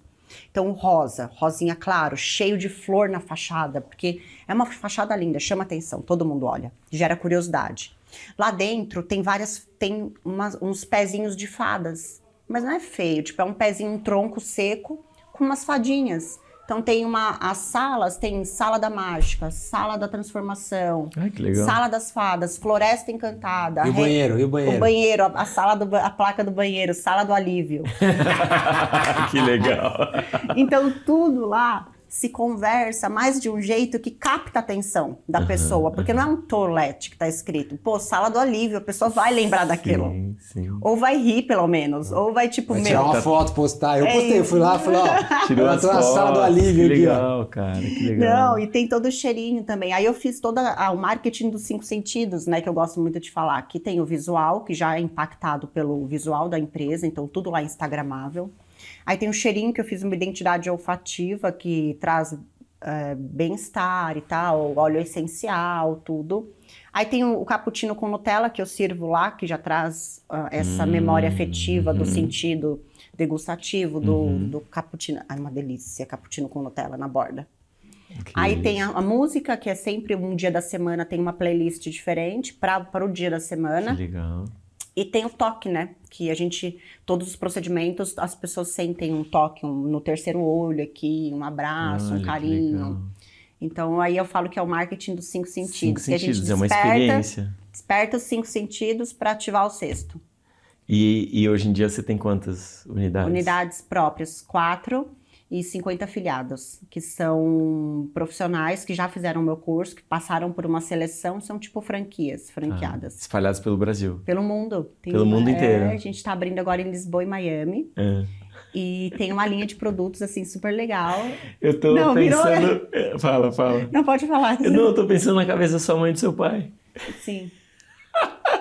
Então rosa, rosinha claro, cheio de flor na fachada, porque é uma fachada linda, chama atenção, todo mundo olha, gera curiosidade. Lá dentro tem várias, tem umas- uns pezinhos de fadas, mas não é feio, tipo é um pezinho, um tronco seco com umas fadinhas. Então tem uma, as salas, tem sala da mágica, sala da transformação, Ai, que legal. sala das fadas, floresta encantada, E o re- banheiro, e o banheiro? o banheiro, a, a sala do, a placa do banheiro, sala do alívio. que legal. Então tudo lá se conversa mais de um jeito que capta a atenção da pessoa, porque não é um toalete que tá escrito, pô, sala do alívio, a pessoa vai lembrar daquilo. Sim, sim. Ou vai rir, pelo menos, ou vai tipo, Vai meu, tirar uma foto, postar. Eu É postei, eu fui lá, falei, ó, Tirou eu as tô na sala do alívio que aqui, ó. legal, cara, que legal. Não, e tem todo o cheirinho também. Aí eu fiz todo o marketing dos cinco sentidos, né? Que eu gosto muito de falar. Aqui tem o visual, que já é impactado pelo visual da empresa, então tudo lá é instagramável. Aí tem o cheirinho, que eu fiz uma identidade olfativa, que traz é, bem-estar e tal, óleo essencial, tudo. Aí tem o, o cappuccino com Nutella, que eu sirvo lá, que já traz ah, essa memória afetiva do sentido degustativo do, do cappuccino. Ai, uma delícia, cappuccino com Nutella na borda. Que Aí tem a, a música, que é sempre um dia da semana, tem uma playlist diferente para o dia da Que semana. legal. E tem o toque, né? Que a gente, todos os procedimentos, as pessoas sentem um toque um- no terceiro olho aqui, um abraço, Olha, um carinho. Então aí eu falo que é o marketing dos cinco sentidos. Cinco que a gente sentidos, é uma desperta, experiência. desperta os cinco sentidos para ativar o sexto. E, e hoje em dia você tem quantas unidades? Unidades próprias, quatro e 50 afiliados, que são profissionais que já fizeram o meu curso, que passaram por uma seleção, são tipo franquias, Ah, franqueadas. espalhados pelo Brasil. Pelo mundo. Tem Pelo mundo é, inteiro. a gente está abrindo agora em Lisboa e Miami. É. E tem uma linha de produtos, assim, super legal. Eu tô Não, virou- pensando. É, Fala, fala. Não pode falar. Eu, não, eu tô pensando na cabeça da sua mãe e do seu pai. Sim.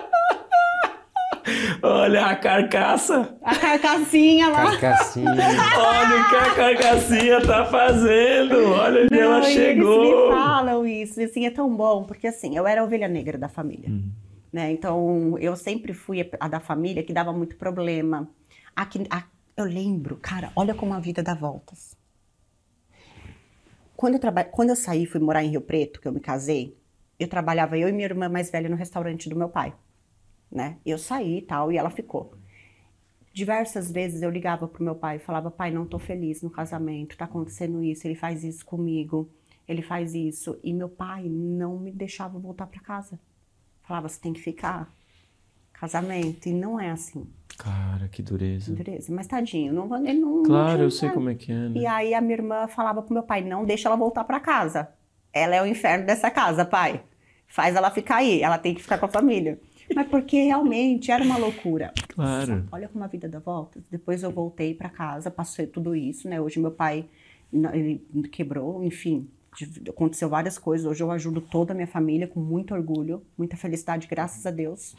Olha a carcaça! A carcassinha lá. Carcassinha. Olha o que a carcassinha tá fazendo! Olha onde ela Não, chegou! Eles me falam isso, e assim, é tão bom, porque assim, eu era a ovelha negra da família, Uhum. né? Então, eu sempre fui a- a da família que dava muito problema. Aqui, a- eu lembro, cara, olha como a vida dá voltas. Quando eu, traba... Quando eu saí, fui morar em Rio Preto, que eu me casei, eu trabalhava, eu e minha irmã mais velha, no restaurante do meu pai, né? Eu saí e tal, e ela ficou. Diversas vezes eu ligava pro meu pai e falava: pai, não tô feliz no casamento, tá acontecendo isso, ele faz isso comigo, ele faz isso. E meu pai não me deixava voltar para casa. Falava: você tem que ficar. Casamento. E não é assim, Cara, que dureza. dureza. Mas tadinho, não, ele não. não Claro, tinha- eu sei como é que é, né? E aí a minha irmã falava pro meu pai: não deixa ela voltar para casa. Ela é o inferno dessa casa, pai. Faz ela ficar aí, ela tem que ficar com a família. Mas porque realmente era uma loucura. Claro. Olha como a vida dá voltas. Depois eu voltei para casa, passei tudo isso, né? Hoje meu pai ele quebrou, enfim, aconteceu várias coisas. Hoje eu ajudo toda a minha família com muito orgulho, muita felicidade, graças a Deus.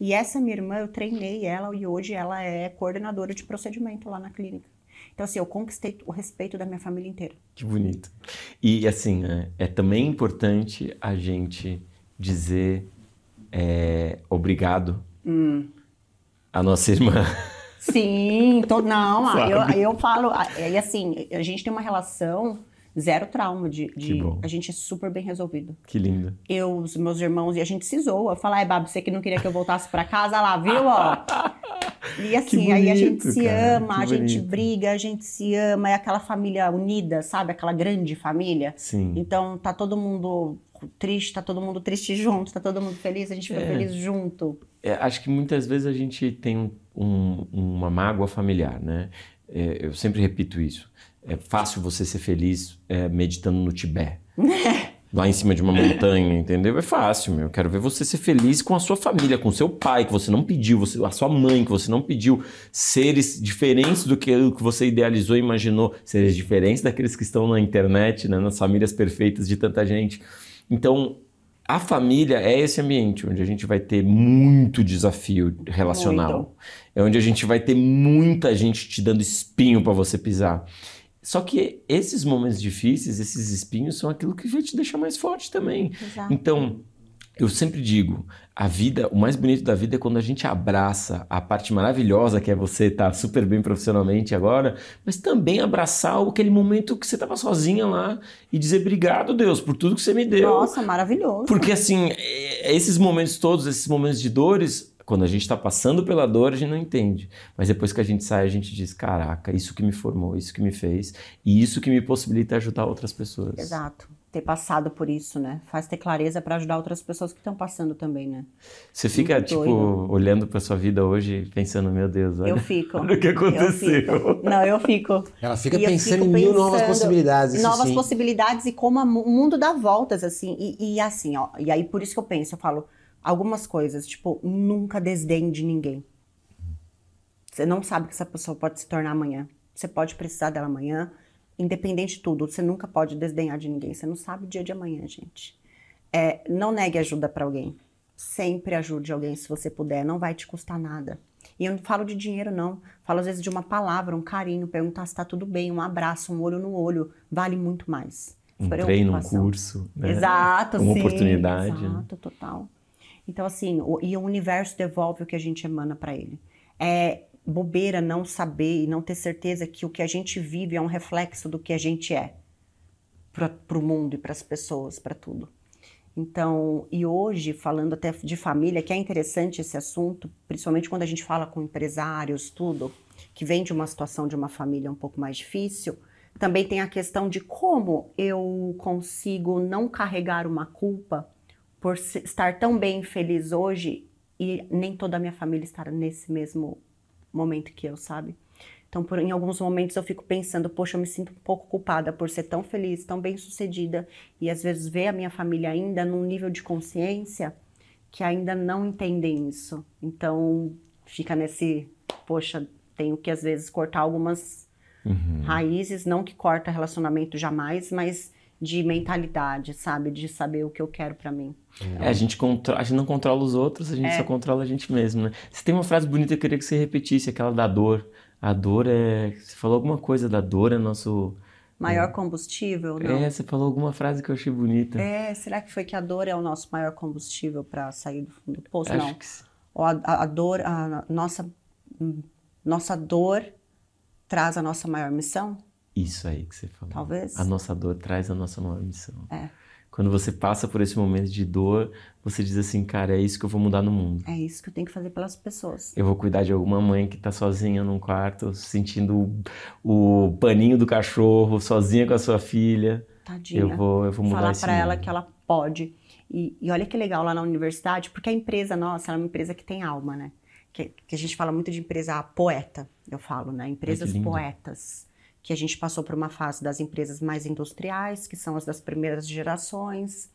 E essa minha irmã, eu treinei ela e hoje ela é coordenadora de procedimento lá na clínica. Então assim, eu conquistei o respeito da minha família inteira. Que bonito. E assim, é, é também importante a gente dizer é, obrigado Hum. à nossa irmã. Sim, tô, não, ah, eu, eu falo, ah, e assim, a gente tem uma relação zero trauma de, Que de bom. a gente é super bem resolvido. Que lindo. Eu, os meus irmãos e a gente se zoa. Fala, ai, Babi, você que não queria que eu voltasse pra casa, lá, viu, ó. E assim, Que aí a gente bonito, se cara, ama, a gente bonito. briga, a gente se ama, é aquela família unida, sabe? Aquela grande família. Sim. Então tá todo mundo triste, tá todo mundo triste junto, tá todo mundo feliz, a gente fica É. feliz junto. É, acho que muitas vezes a gente tem um- um- uma mágoa familiar, né? É, eu sempre repito isso. É fácil você ser feliz é, meditando no Tibete. Lá em cima de uma montanha, entendeu? É fácil, meu. Eu quero ver você ser feliz com a sua família, com seu pai, que você não pediu, você- a sua mãe, que você não pediu. Seres diferentes do que você idealizou e imaginou. Seres diferentes daqueles que estão na internet, né, nas famílias perfeitas de tanta gente. Então, a família é esse ambiente onde a gente vai ter muito desafio relacional. Muito. É onde a gente vai ter muita gente te dando espinho para você pisar. Só que esses momentos difíceis, esses espinhos, são aquilo que vai te deixar mais forte também. Exato. Então, eu sempre digo, a vida, o mais bonito da vida é quando a gente abraça a parte maravilhosa que é você estar super bem profissionalmente agora, mas também abraçar aquele momento que você estava sozinha lá e dizer obrigado, Deus, por tudo que você me deu. Nossa, maravilhoso. Porque assim, é- esses momentos todos, esses momentos de dores, quando a gente está passando pela dor, a gente não entende. Mas depois que a gente sai, a gente diz: caraca, isso que me formou, isso que me fez, e isso que me possibilita ajudar outras pessoas. Exato. Ter passado por isso, né? Faz ter clareza pra ajudar outras pessoas que estão passando também, né? Você fica, Muito tipo, doido. olhando pra sua vida hoje, pensando: meu Deus, olha, Eu fico. olha o que Eu aconteceu. fico. Não, eu fico. Ela fica E eu pensando em mil novas possibilidades. Novas sim. possibilidades e como o mundo dá voltas, assim. E, e assim, ó. E aí, por isso que eu penso, eu falo algumas coisas, tipo, nunca desdém de ninguém. Você não sabe que essa pessoa pode se tornar amanhã. Você pode precisar dela amanhã, independente de tudo. Você nunca pode desdenhar de ninguém. Você não sabe o dia de amanhã, gente. É, não negue ajuda pra alguém. Sempre ajude alguém se você puder. Não vai te custar nada. E eu não falo de dinheiro, não. Falo às vezes de uma palavra, um carinho, perguntar se tá tudo bem, um abraço, um olho no olho. Vale muito mais. Um treino, um curso. né? Exato, Uma sim. oportunidade. Exato, total. Então, assim, o- e o universo devolve o que a gente emana pra ele. É bobeira não saber e não ter certeza que o que a gente vive é um reflexo do que a gente é para o mundo e para as pessoas, para tudo. Então, e hoje, falando até de família, que é interessante esse assunto, principalmente quando a gente fala com empresários, tudo, que vem de uma situação de uma família um pouco mais difícil, também tem a questão de como eu consigo não carregar uma culpa por estar tão bem feliz hoje e nem toda a minha família estar nesse mesmo momento que eu, sabe? Então, por, em alguns momentos eu fico pensando, poxa, eu me sinto um pouco culpada por ser tão feliz, tão bem sucedida e às vezes ver a minha família ainda num nível de consciência que ainda não entendem isso. Então, fica nesse, poxa, tenho que às vezes cortar algumas Uhum. raízes, não que corta relacionamento jamais, mas de mentalidade, sabe? De saber o que eu quero pra mim. É, a, gente contro- a gente não controla os outros, a gente É. só controla a gente mesmo, né? Você tem uma frase bonita que eu queria que você repetisse, aquela da dor. A dor é. Você falou alguma coisa da dor, é nosso. Maior combustível, não? É, você falou alguma frase que eu achei bonita. É, será que foi que a dor é o nosso maior combustível pra sair do fundo do poço? Acho não. que. Ou a, a- a dor, a nossa, hum, nossa dor traz a nossa maior missão? Isso aí que você falou. Talvez. A nossa dor traz a nossa maior missão. É. Quando você passa por esse momento de dor, você diz assim, cara, é isso que eu vou mudar no mundo. É isso que eu tenho que fazer pelas pessoas. Eu vou cuidar de alguma mãe que tá sozinha num quarto, sentindo o, o paninho do cachorro, sozinha com a sua filha. Tadinha. Eu vou, eu vou mudar falar pra ela que ela pode. E, e olha que legal lá na universidade, porque a empresa nossa ela é uma empresa que tem alma, né? Que, que a gente fala muito de empresa poeta, eu falo, né? Empresas poetas. Que a gente passou por uma fase das empresas mais industriais, que são as das primeiras gerações,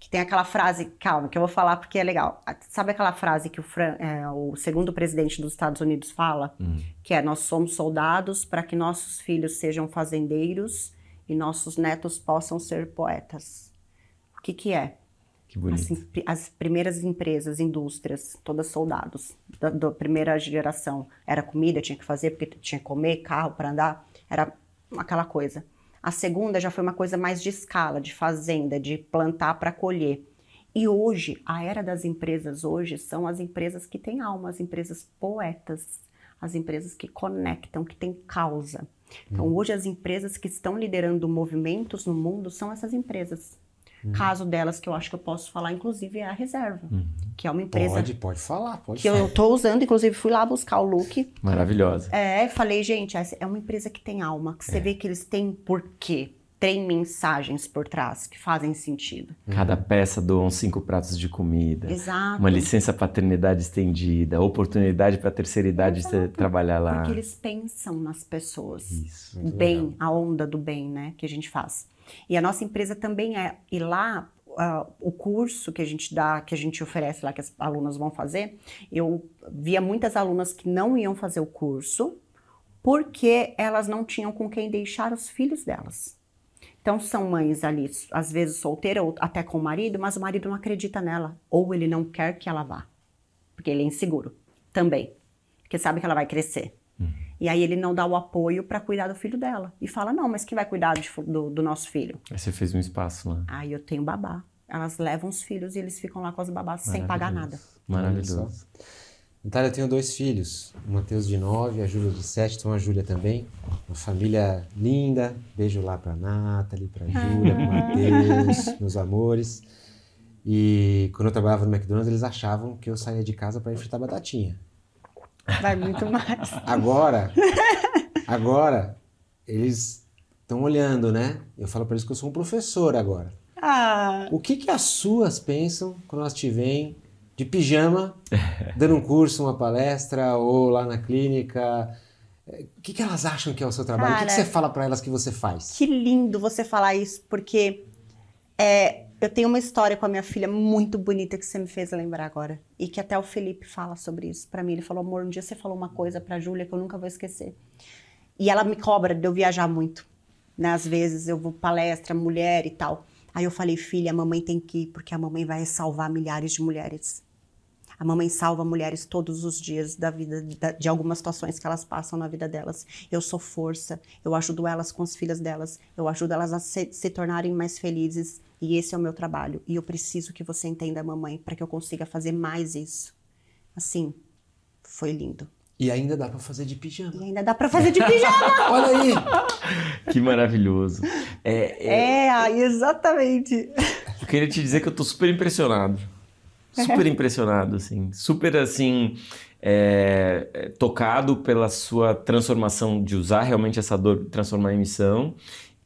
que tem aquela frase, calma, que eu vou falar porque é legal. Sabe aquela frase que o, Fran- é, o segundo presidente dos Estados Unidos fala? Hum. Que é: Nós somos soldados para que nossos filhos sejam fazendeiros e nossos netos possam ser poetas. O que, que é? Que bonito. Assim, as primeiras empresas, indústrias, todas soldados, da, da primeira geração. Era comida, tinha que fazer, porque tinha que comer, carro para andar, era aquela coisa. A segunda já foi uma coisa mais de escala, de fazenda, de plantar para colher. E hoje, a era das empresas hoje são as empresas que têm alma, as empresas poetas, as empresas que conectam, que têm causa. Então, hoje, as empresas que estão liderando movimentos no mundo são essas empresas. Caso delas que eu acho que eu posso falar, inclusive, é a Reserva, que é uma empresa Pode, pode falar, pode que falar. eu tô usando, inclusive fui lá buscar o look. Maravilhosa. É, falei, gente, essa é uma empresa que tem alma, que você vê que eles têm porquê, tem mensagens por trás que fazem sentido. Cada peça doam cinco pratos de comida. Exato. Uma licença paternidade estendida, oportunidade para a terceira idade de trabalhar lá. Porque eles pensam nas pessoas. Isso. O bem, a onda do bem, né, que a gente faz. E a nossa empresa também é, e lá ah, o curso que a gente dá, que a gente oferece lá, que as alunas vão fazer, eu via muitas alunas que não iam fazer o curso porque elas não tinham com quem deixar os filhos delas. Então são mães ali, às vezes solteira ou até com o marido, mas o marido não acredita nela, ou ele não quer que ela vá, porque ele é inseguro também, porque sabe que ela vai crescer. E aí ele não dá o apoio para cuidar do filho dela. E fala, não, mas quem vai cuidar de fu- do, do nosso filho? Aí você fez um espaço lá. Aí eu tenho babá. Elas levam os filhos e eles ficam lá com as babás sem pagar nada. Maravilhoso. Natália, eu tenho dois filhos, o Matheus de 9, a Júlia de 7, então a Júlia também. Uma família linda. Beijo lá pra Nathalie, pra Júlia, pro Matheus, meus amores. E quando eu trabalhava no McDonald's, eles achavam que eu saía de casa para ir fritar batatinha. Vai muito mais. Agora, agora, eles estão olhando, né? Eu falo para eles que eu sou um professor agora. Ah, O que, que as suas pensam quando elas te veem de pijama, dando um curso, uma palestra ou lá na clínica? O que, que elas acham que é o seu trabalho? o que, que Cara, você fala para elas que você faz? que lindo você falar isso, porque é, eu tenho uma história com a minha filha muito bonita que você me fez lembrar agora. E que até o Felipe fala sobre isso pra mim. Ele falou, amor, um dia você falou uma coisa pra Júlia que eu nunca vou esquecer. E ela me cobra de eu viajar muito. Né? Às vezes eu vou palestra, mulher e tal. Aí eu falei, filha, a mamãe tem que ir, porque a mamãe vai salvar milhares de mulheres. A mamãe salva mulheres todos os dias da vida, da- de algumas situações que elas passam na vida delas. Eu sou força, eu ajudo elas com as filhas delas, eu ajudo elas a se, se tornarem mais felizes. E esse é o meu trabalho. E eu preciso que você entenda, mamãe, para que eu consiga fazer mais isso. Assim, foi lindo. E ainda dá para fazer de pijama. E ainda dá para fazer de pijama. Olha aí! Que maravilhoso. É, é, é, exatamente. eu queria te dizer que eu tô super impressionado. Super impressionado, assim. Super, assim, é, é, tocado pela sua transformação de usar realmente essa dor, transformar em missão.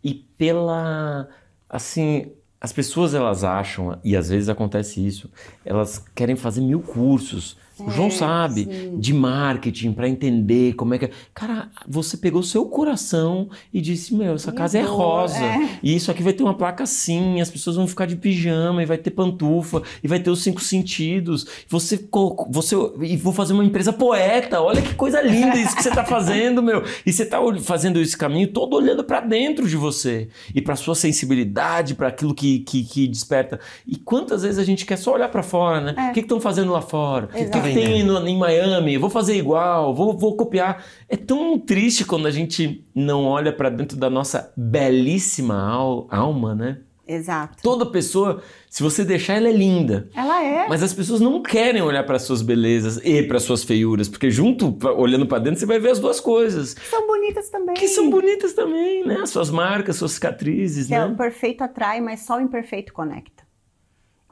E pela, assim, as pessoas elas acham, e às vezes acontece isso, elas querem fazer mil cursos. O João sabe, de marketing, para entender como é que. é. Cara, você pegou seu coração e disse: Meu, essa casa é rosa. é. E isso aqui vai ter uma placa assim, as pessoas vão ficar de pijama, e vai ter pantufa, e vai ter os cinco sentidos. Você, você e vou fazer uma empresa poeta. Olha que coisa linda isso que você tá fazendo, meu. E você tá fazendo esse caminho todo olhando para dentro de você e para sua sensibilidade, para aquilo que, que, que desperta. E quantas vezes a gente quer só olhar para fora, né? O que estão fazendo lá fora? O que, Exato. Que tem no- em Miami? Vou fazer igual, vou, vou copiar. É tão triste quando a gente não olha para dentro da nossa belíssima al- alma, né? Exato. Toda pessoa, se você deixar, ela é linda. Ela é. Mas as pessoas não querem olhar para suas belezas e para suas feiuras, porque junto, olhando para dentro, você vai ver as duas coisas, São bonitas também. que são bonitas também, né? Suas marcas, suas cicatrizes, Que é, o né? perfeito atrai, mas só o imperfeito conecta.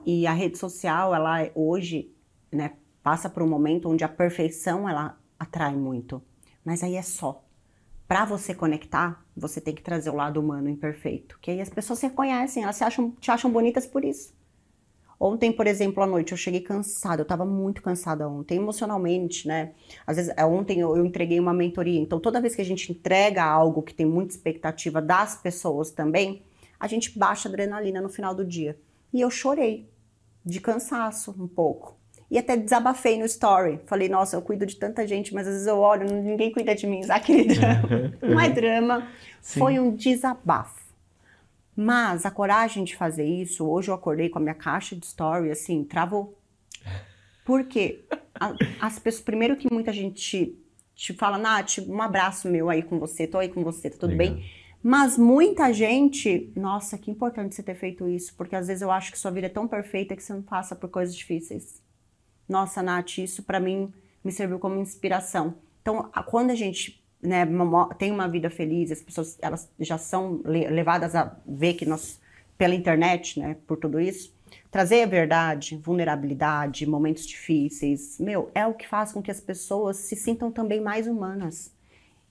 E a rede social, ela hoje, né, passa por um momento onde a perfeição ela atrai muito. Mas aí é só. Para você conectar, você tem que trazer o lado humano imperfeito. Que aí as pessoas se reconhecem, elas se acham, te acham bonitas por isso. Ontem, por exemplo, à noite, eu cheguei cansada, eu tava muito cansada ontem, emocionalmente, né? Às vezes, é, ontem eu, eu entreguei uma mentoria, então toda vez que a gente entrega algo que tem muita expectativa das pessoas também, a gente baixa a adrenalina no final do dia. E eu chorei, de cansaço um pouco. E até desabafei no story. Falei, nossa, eu cuido de tanta gente, mas às vezes eu olho, ninguém cuida de mim, aquele drama? Não é drama, foi um desabafo. Mas a coragem de fazer isso, hoje eu acordei com a minha caixa de story, assim, travou. Por quê? As pessoas, primeiro que muita gente te, te fala, Nath, um abraço meu aí com você, tô aí com você, tá tudo Legal. bem? Mas muita gente, nossa, que importante você ter feito isso, porque às vezes eu acho que sua vida é tão perfeita que você não passa por coisas difíceis. Nossa, Nath, isso pra mim me serviu como inspiração. Então, quando a gente né, têm uma vida feliz, as pessoas elas já são le- levadas a ver que nós, pela internet, né, por tudo isso, trazer a verdade, vulnerabilidade, momentos difíceis, meu, é o que faz com que as pessoas se sintam também mais humanas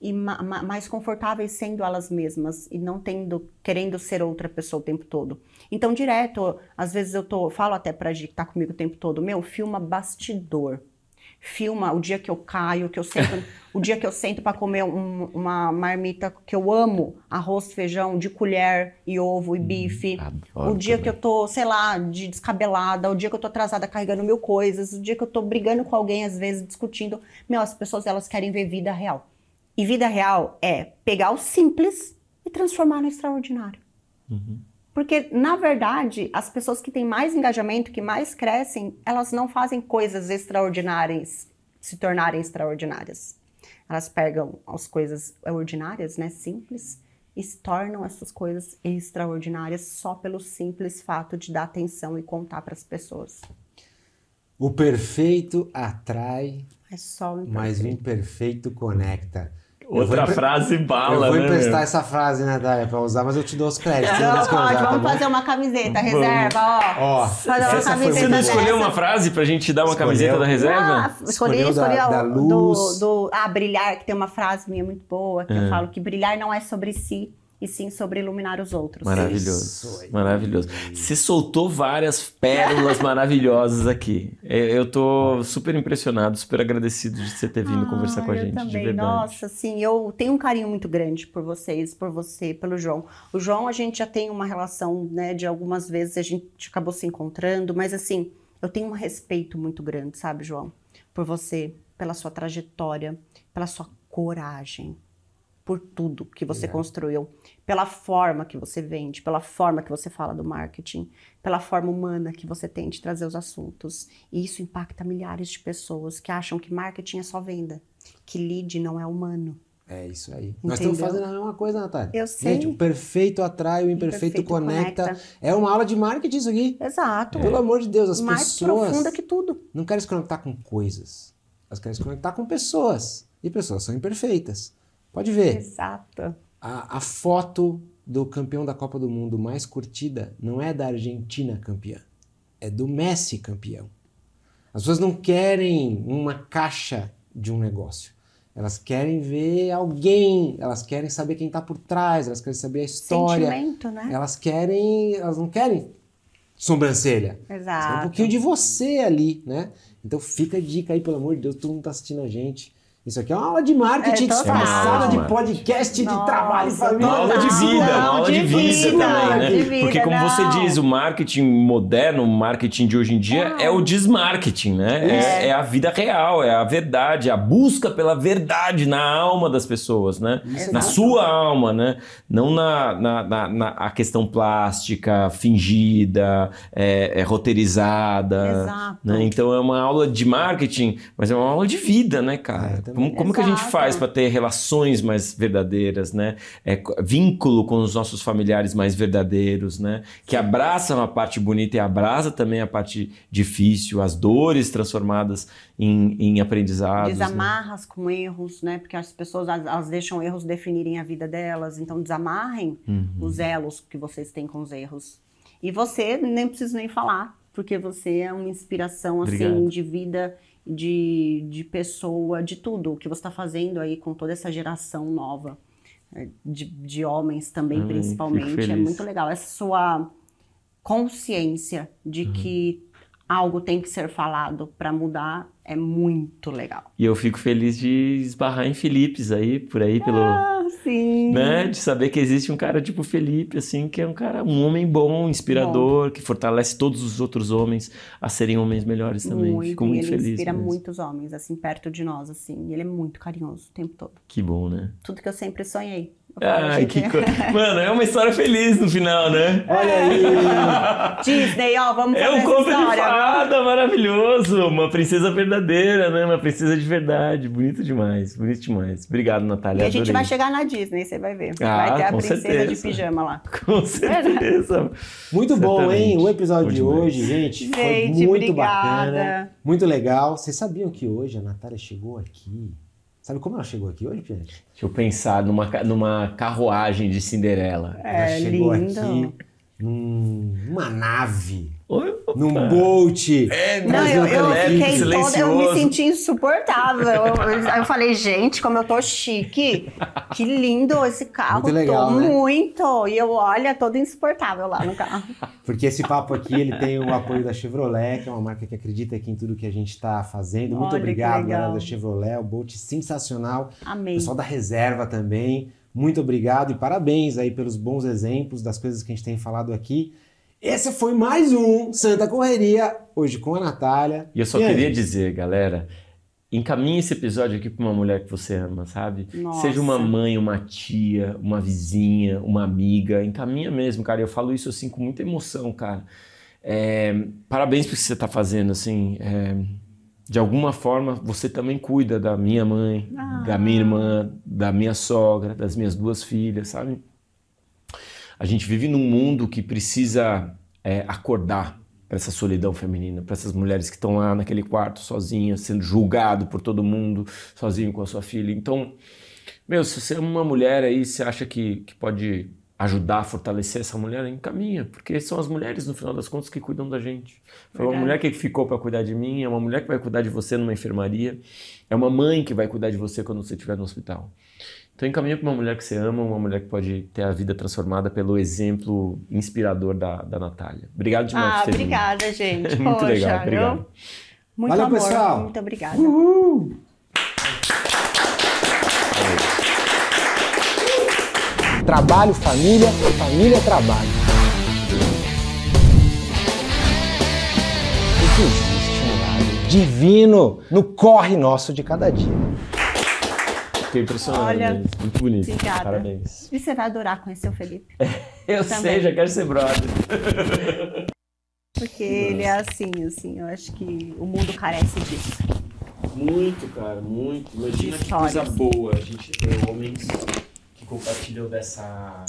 e ma- ma- mais confortáveis sendo elas mesmas e não tendo querendo ser outra pessoa o tempo todo. Então, direto, às vezes eu tô, falo até pra Gi que tá comigo o tempo todo, meu, filma bastidor. Filma o dia que eu caio, que eu sento, o dia que eu sento para comer um- uma marmita que eu amo, arroz, feijão, de colher e ovo e bife. adoro o dia também. que eu tô, sei lá, de descabelada, o dia que eu tô atrasada carregando mil coisas, o dia que eu tô brigando com alguém, às vezes discutindo. Meu, as pessoas elas querem ver vida real. E vida real é pegar o simples e transformar no extraordinário. Porque, na verdade, as pessoas que têm mais engajamento, que mais crescem, elas não fazem coisas extraordinárias se tornarem extraordinárias. Elas pegam as coisas ordinárias, né, simples, e se tornam essas coisas extraordinárias só pelo simples fato de dar atenção e contar para as pessoas. O perfeito atrai, É mas o imperfeito conecta. Eu Outra empre- frase bala, Eu vou né? emprestar meu? essa frase, Natália, pra usar, mas eu te dou os créditos. Não, que eu pode, usar, tá vamos bom? fazer uma camiseta, Vamos. reserva, ó. Ó, Fazer uma camiseta Você não escolheu uma frase pra gente dar uma Escolheu. camiseta da reserva? Ah, escolhi, Escolheu da- escolhi a- da do, luz. do- Ah, brilhar, que tem uma frase minha muito boa, que eu É. falo que brilhar não é sobre si, e sim sobre iluminar os outros. Maravilhoso, maravilhoso. Você soltou várias pérolas maravilhosas aqui. Eu tô super impressionado, super agradecido de você ter vindo conversar Ah, com a eu gente, de também. verdade. Nossa, assim, eu tenho um carinho muito grande por vocês, por você, pelo João. O João, a gente já tem uma relação, né, de algumas vezes a gente acabou se encontrando, mas assim, eu tenho um respeito muito grande, sabe, João? Por você, pela sua trajetória, pela sua coragem, por tudo que você construiu, pela forma que você vende, pela forma que você fala do marketing, pela forma humana que você tem de trazer os assuntos. E isso impacta milhares de pessoas que acham que marketing é só venda, que lead não é humano. É isso aí. Nós estamos Entendeu? fazendo a mesma coisa, Natália. Eu sei. Gente, o perfeito atrai, o imperfeito, imperfeito conecta. conecta. É uma aula de marketing isso aqui. Exato. Pelo amor de Deus, as Mais pessoas profunda que tudo. não querem se conectar com coisas. Elas querem se conectar com pessoas. E pessoas são imperfeitas. Pode ver. Exato. A, a foto do campeão da Copa do Mundo mais curtida não é da Argentina campeã, é do Messi campeão. As pessoas não querem uma caixa de um negócio. Elas querem ver alguém, elas querem saber quem está por trás, elas querem saber a história. Sentimento, né? Elas querem, elas não querem sobrancelha. Exato. um pouquinho de você ali, né? Então fica a dica aí, pelo amor de Deus, todo mundo tá assistindo a gente. Isso aqui é uma aula de marketing É, disfarçada de É podcast, de Nossa, trabalho, família. Uma aula de Não, vida, uma aula de, de vida, vida, também, né? de vida, Porque como não. você diz, o marketing moderno, o marketing de hoje em dia é o desmarketing, né? É, é a vida real, é a verdade, é a busca pela verdade na alma das pessoas, né? Na sua alma, né? Não na, na, na, na- a questão plástica, fingida, é, é roteirizada. Exato. né? Então é uma aula de marketing, mas é uma aula de vida, né, É, cara? Também. como como que a gente faz para ter relações mais verdadeiras, né? É, vínculo com os nossos familiares mais verdadeiros, né? Que abraçam a parte bonita e abraça também a parte difícil, as dores transformadas em, em aprendizados. né? Desamarras com erros, né? Porque as pessoas elas deixam erros definirem a vida delas. Então desamarrem Uhum. os elos que vocês têm com os erros. E você nem preciso nem falar, porque você é uma inspiração assim Obrigado. de vida, de, de pessoa, de tudo o que você está fazendo aí com toda essa geração nova. eh, De, de homens também, principalmente. É muito legal. Essa sua consciência de Uhum. que algo tem que ser falado para mudar é muito legal. E eu fico feliz de esbarrar em Filipes aí, por aí, pelo. Ah, sim. Né? De saber que existe um cara tipo Felipe, assim, que é um cara, um homem bom, inspirador, que fortalece todos os outros homens a serem homens melhores também. Muito, Fico muito ele feliz. inspira mesmo. muitos homens, assim, perto de nós, assim. E ele é muito carinhoso o tempo todo. Que bom, né? Tudo que eu sempre sonhei. Ai, que coisa. Mano, é uma história feliz no final, né? Olha aí! Disney, ó, vamos É fazer um essa conto de história. fada maravilhoso. Uma princesa verdadeira, né? Uma princesa de verdade. Bonito demais, bonito demais. Obrigado, Natália. E a gente adorei. vai chegar na Disney, você vai ver. Ah, vai ter a com princesa de certeza. pijama lá. Com certeza. Muito bom, Certamente. hein? O episódio Bom de demais. hoje, gente, foi Gente, muito obrigada. bacana. Muito legal. Vocês sabiam que hoje a Natália chegou aqui? Sabe como ela chegou aqui hoje, Piante? Deixa eu pensar numa, numa carruagem de Cinderela. É, ela chegou lindo. aqui num- numa nave, Oi, num boat. É, Não, eu, eu fiquei toda, eu me senti insuportável. Eu- eu falei, gente, como eu tô chique. Que lindo esse carro. Muito legal, tô né? muito. E eu, olha, toda insuportável lá no carro. Porque esse papo aqui ele tem o apoio da Chevrolet, que é uma marca que acredita aqui em tudo que a gente está fazendo. Muito Olha obrigado, galera da Chevrolet. O Bolt sensacional. Amei. Pessoal da reserva também. Muito obrigado e parabéns aí pelos bons exemplos das coisas que a gente tem falado aqui. Esse foi mais um Santa Correria, hoje com a Natália. E eu só E aí? queria dizer, galera, encaminhe esse episódio aqui pra uma mulher que você ama, sabe? Nossa. Seja uma mãe, uma tia, uma vizinha, uma amiga, encaminha mesmo, cara. Eu falo isso assim com muita emoção, cara. É, parabéns pelo que você tá fazendo, assim. é, de alguma forma, você também cuida da minha mãe, Ah. da minha irmã, da minha sogra, das minhas duas filhas, sabe? A gente vive num mundo que precisa é, acordar para essa solidão feminina, para essas mulheres que estão lá naquele quarto sozinhas, sendo julgado por todo mundo, sozinho com a sua filha. Então, meu, se você é uma mulher aí, você acha que, que pode ajudar a fortalecer essa mulher, encaminha, porque são as mulheres, no final das contas, que cuidam da gente. Foi uma mulher que ficou para cuidar de mim, é uma mulher que vai cuidar de você numa enfermaria, é uma mãe que vai cuidar de você quando você estiver no hospital. Então encaminha para uma mulher que você ama, uma mulher que pode ter a vida transformada pelo exemplo inspirador da, da Natália. Obrigado demais Ah, por ter vindo. obrigada, gente. Muito Poxa, legal, obrigado. eu- Muito Valeu, amor. pessoal. Muito obrigada. Uhul! Trabalho, família, família, trabalho. Existe um lado divino no corre nosso de cada dia. Fiquei impressionado. Olha, mesmo. muito bonito. obrigada. Parabéns. E você vai adorar conhecer o Felipe. Eu Também. sei, já quero ser brother. Porque ele é assim, assim. Eu acho que o mundo carece disso. Muito, cara, muito. Imagina que coisa boa a gente ter homens que compartilham dessa.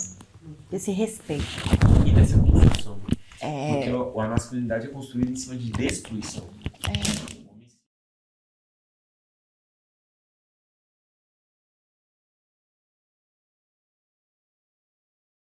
Esse respeito. e dessa construção. É. Porque a masculinidade é construída em cima de destruição.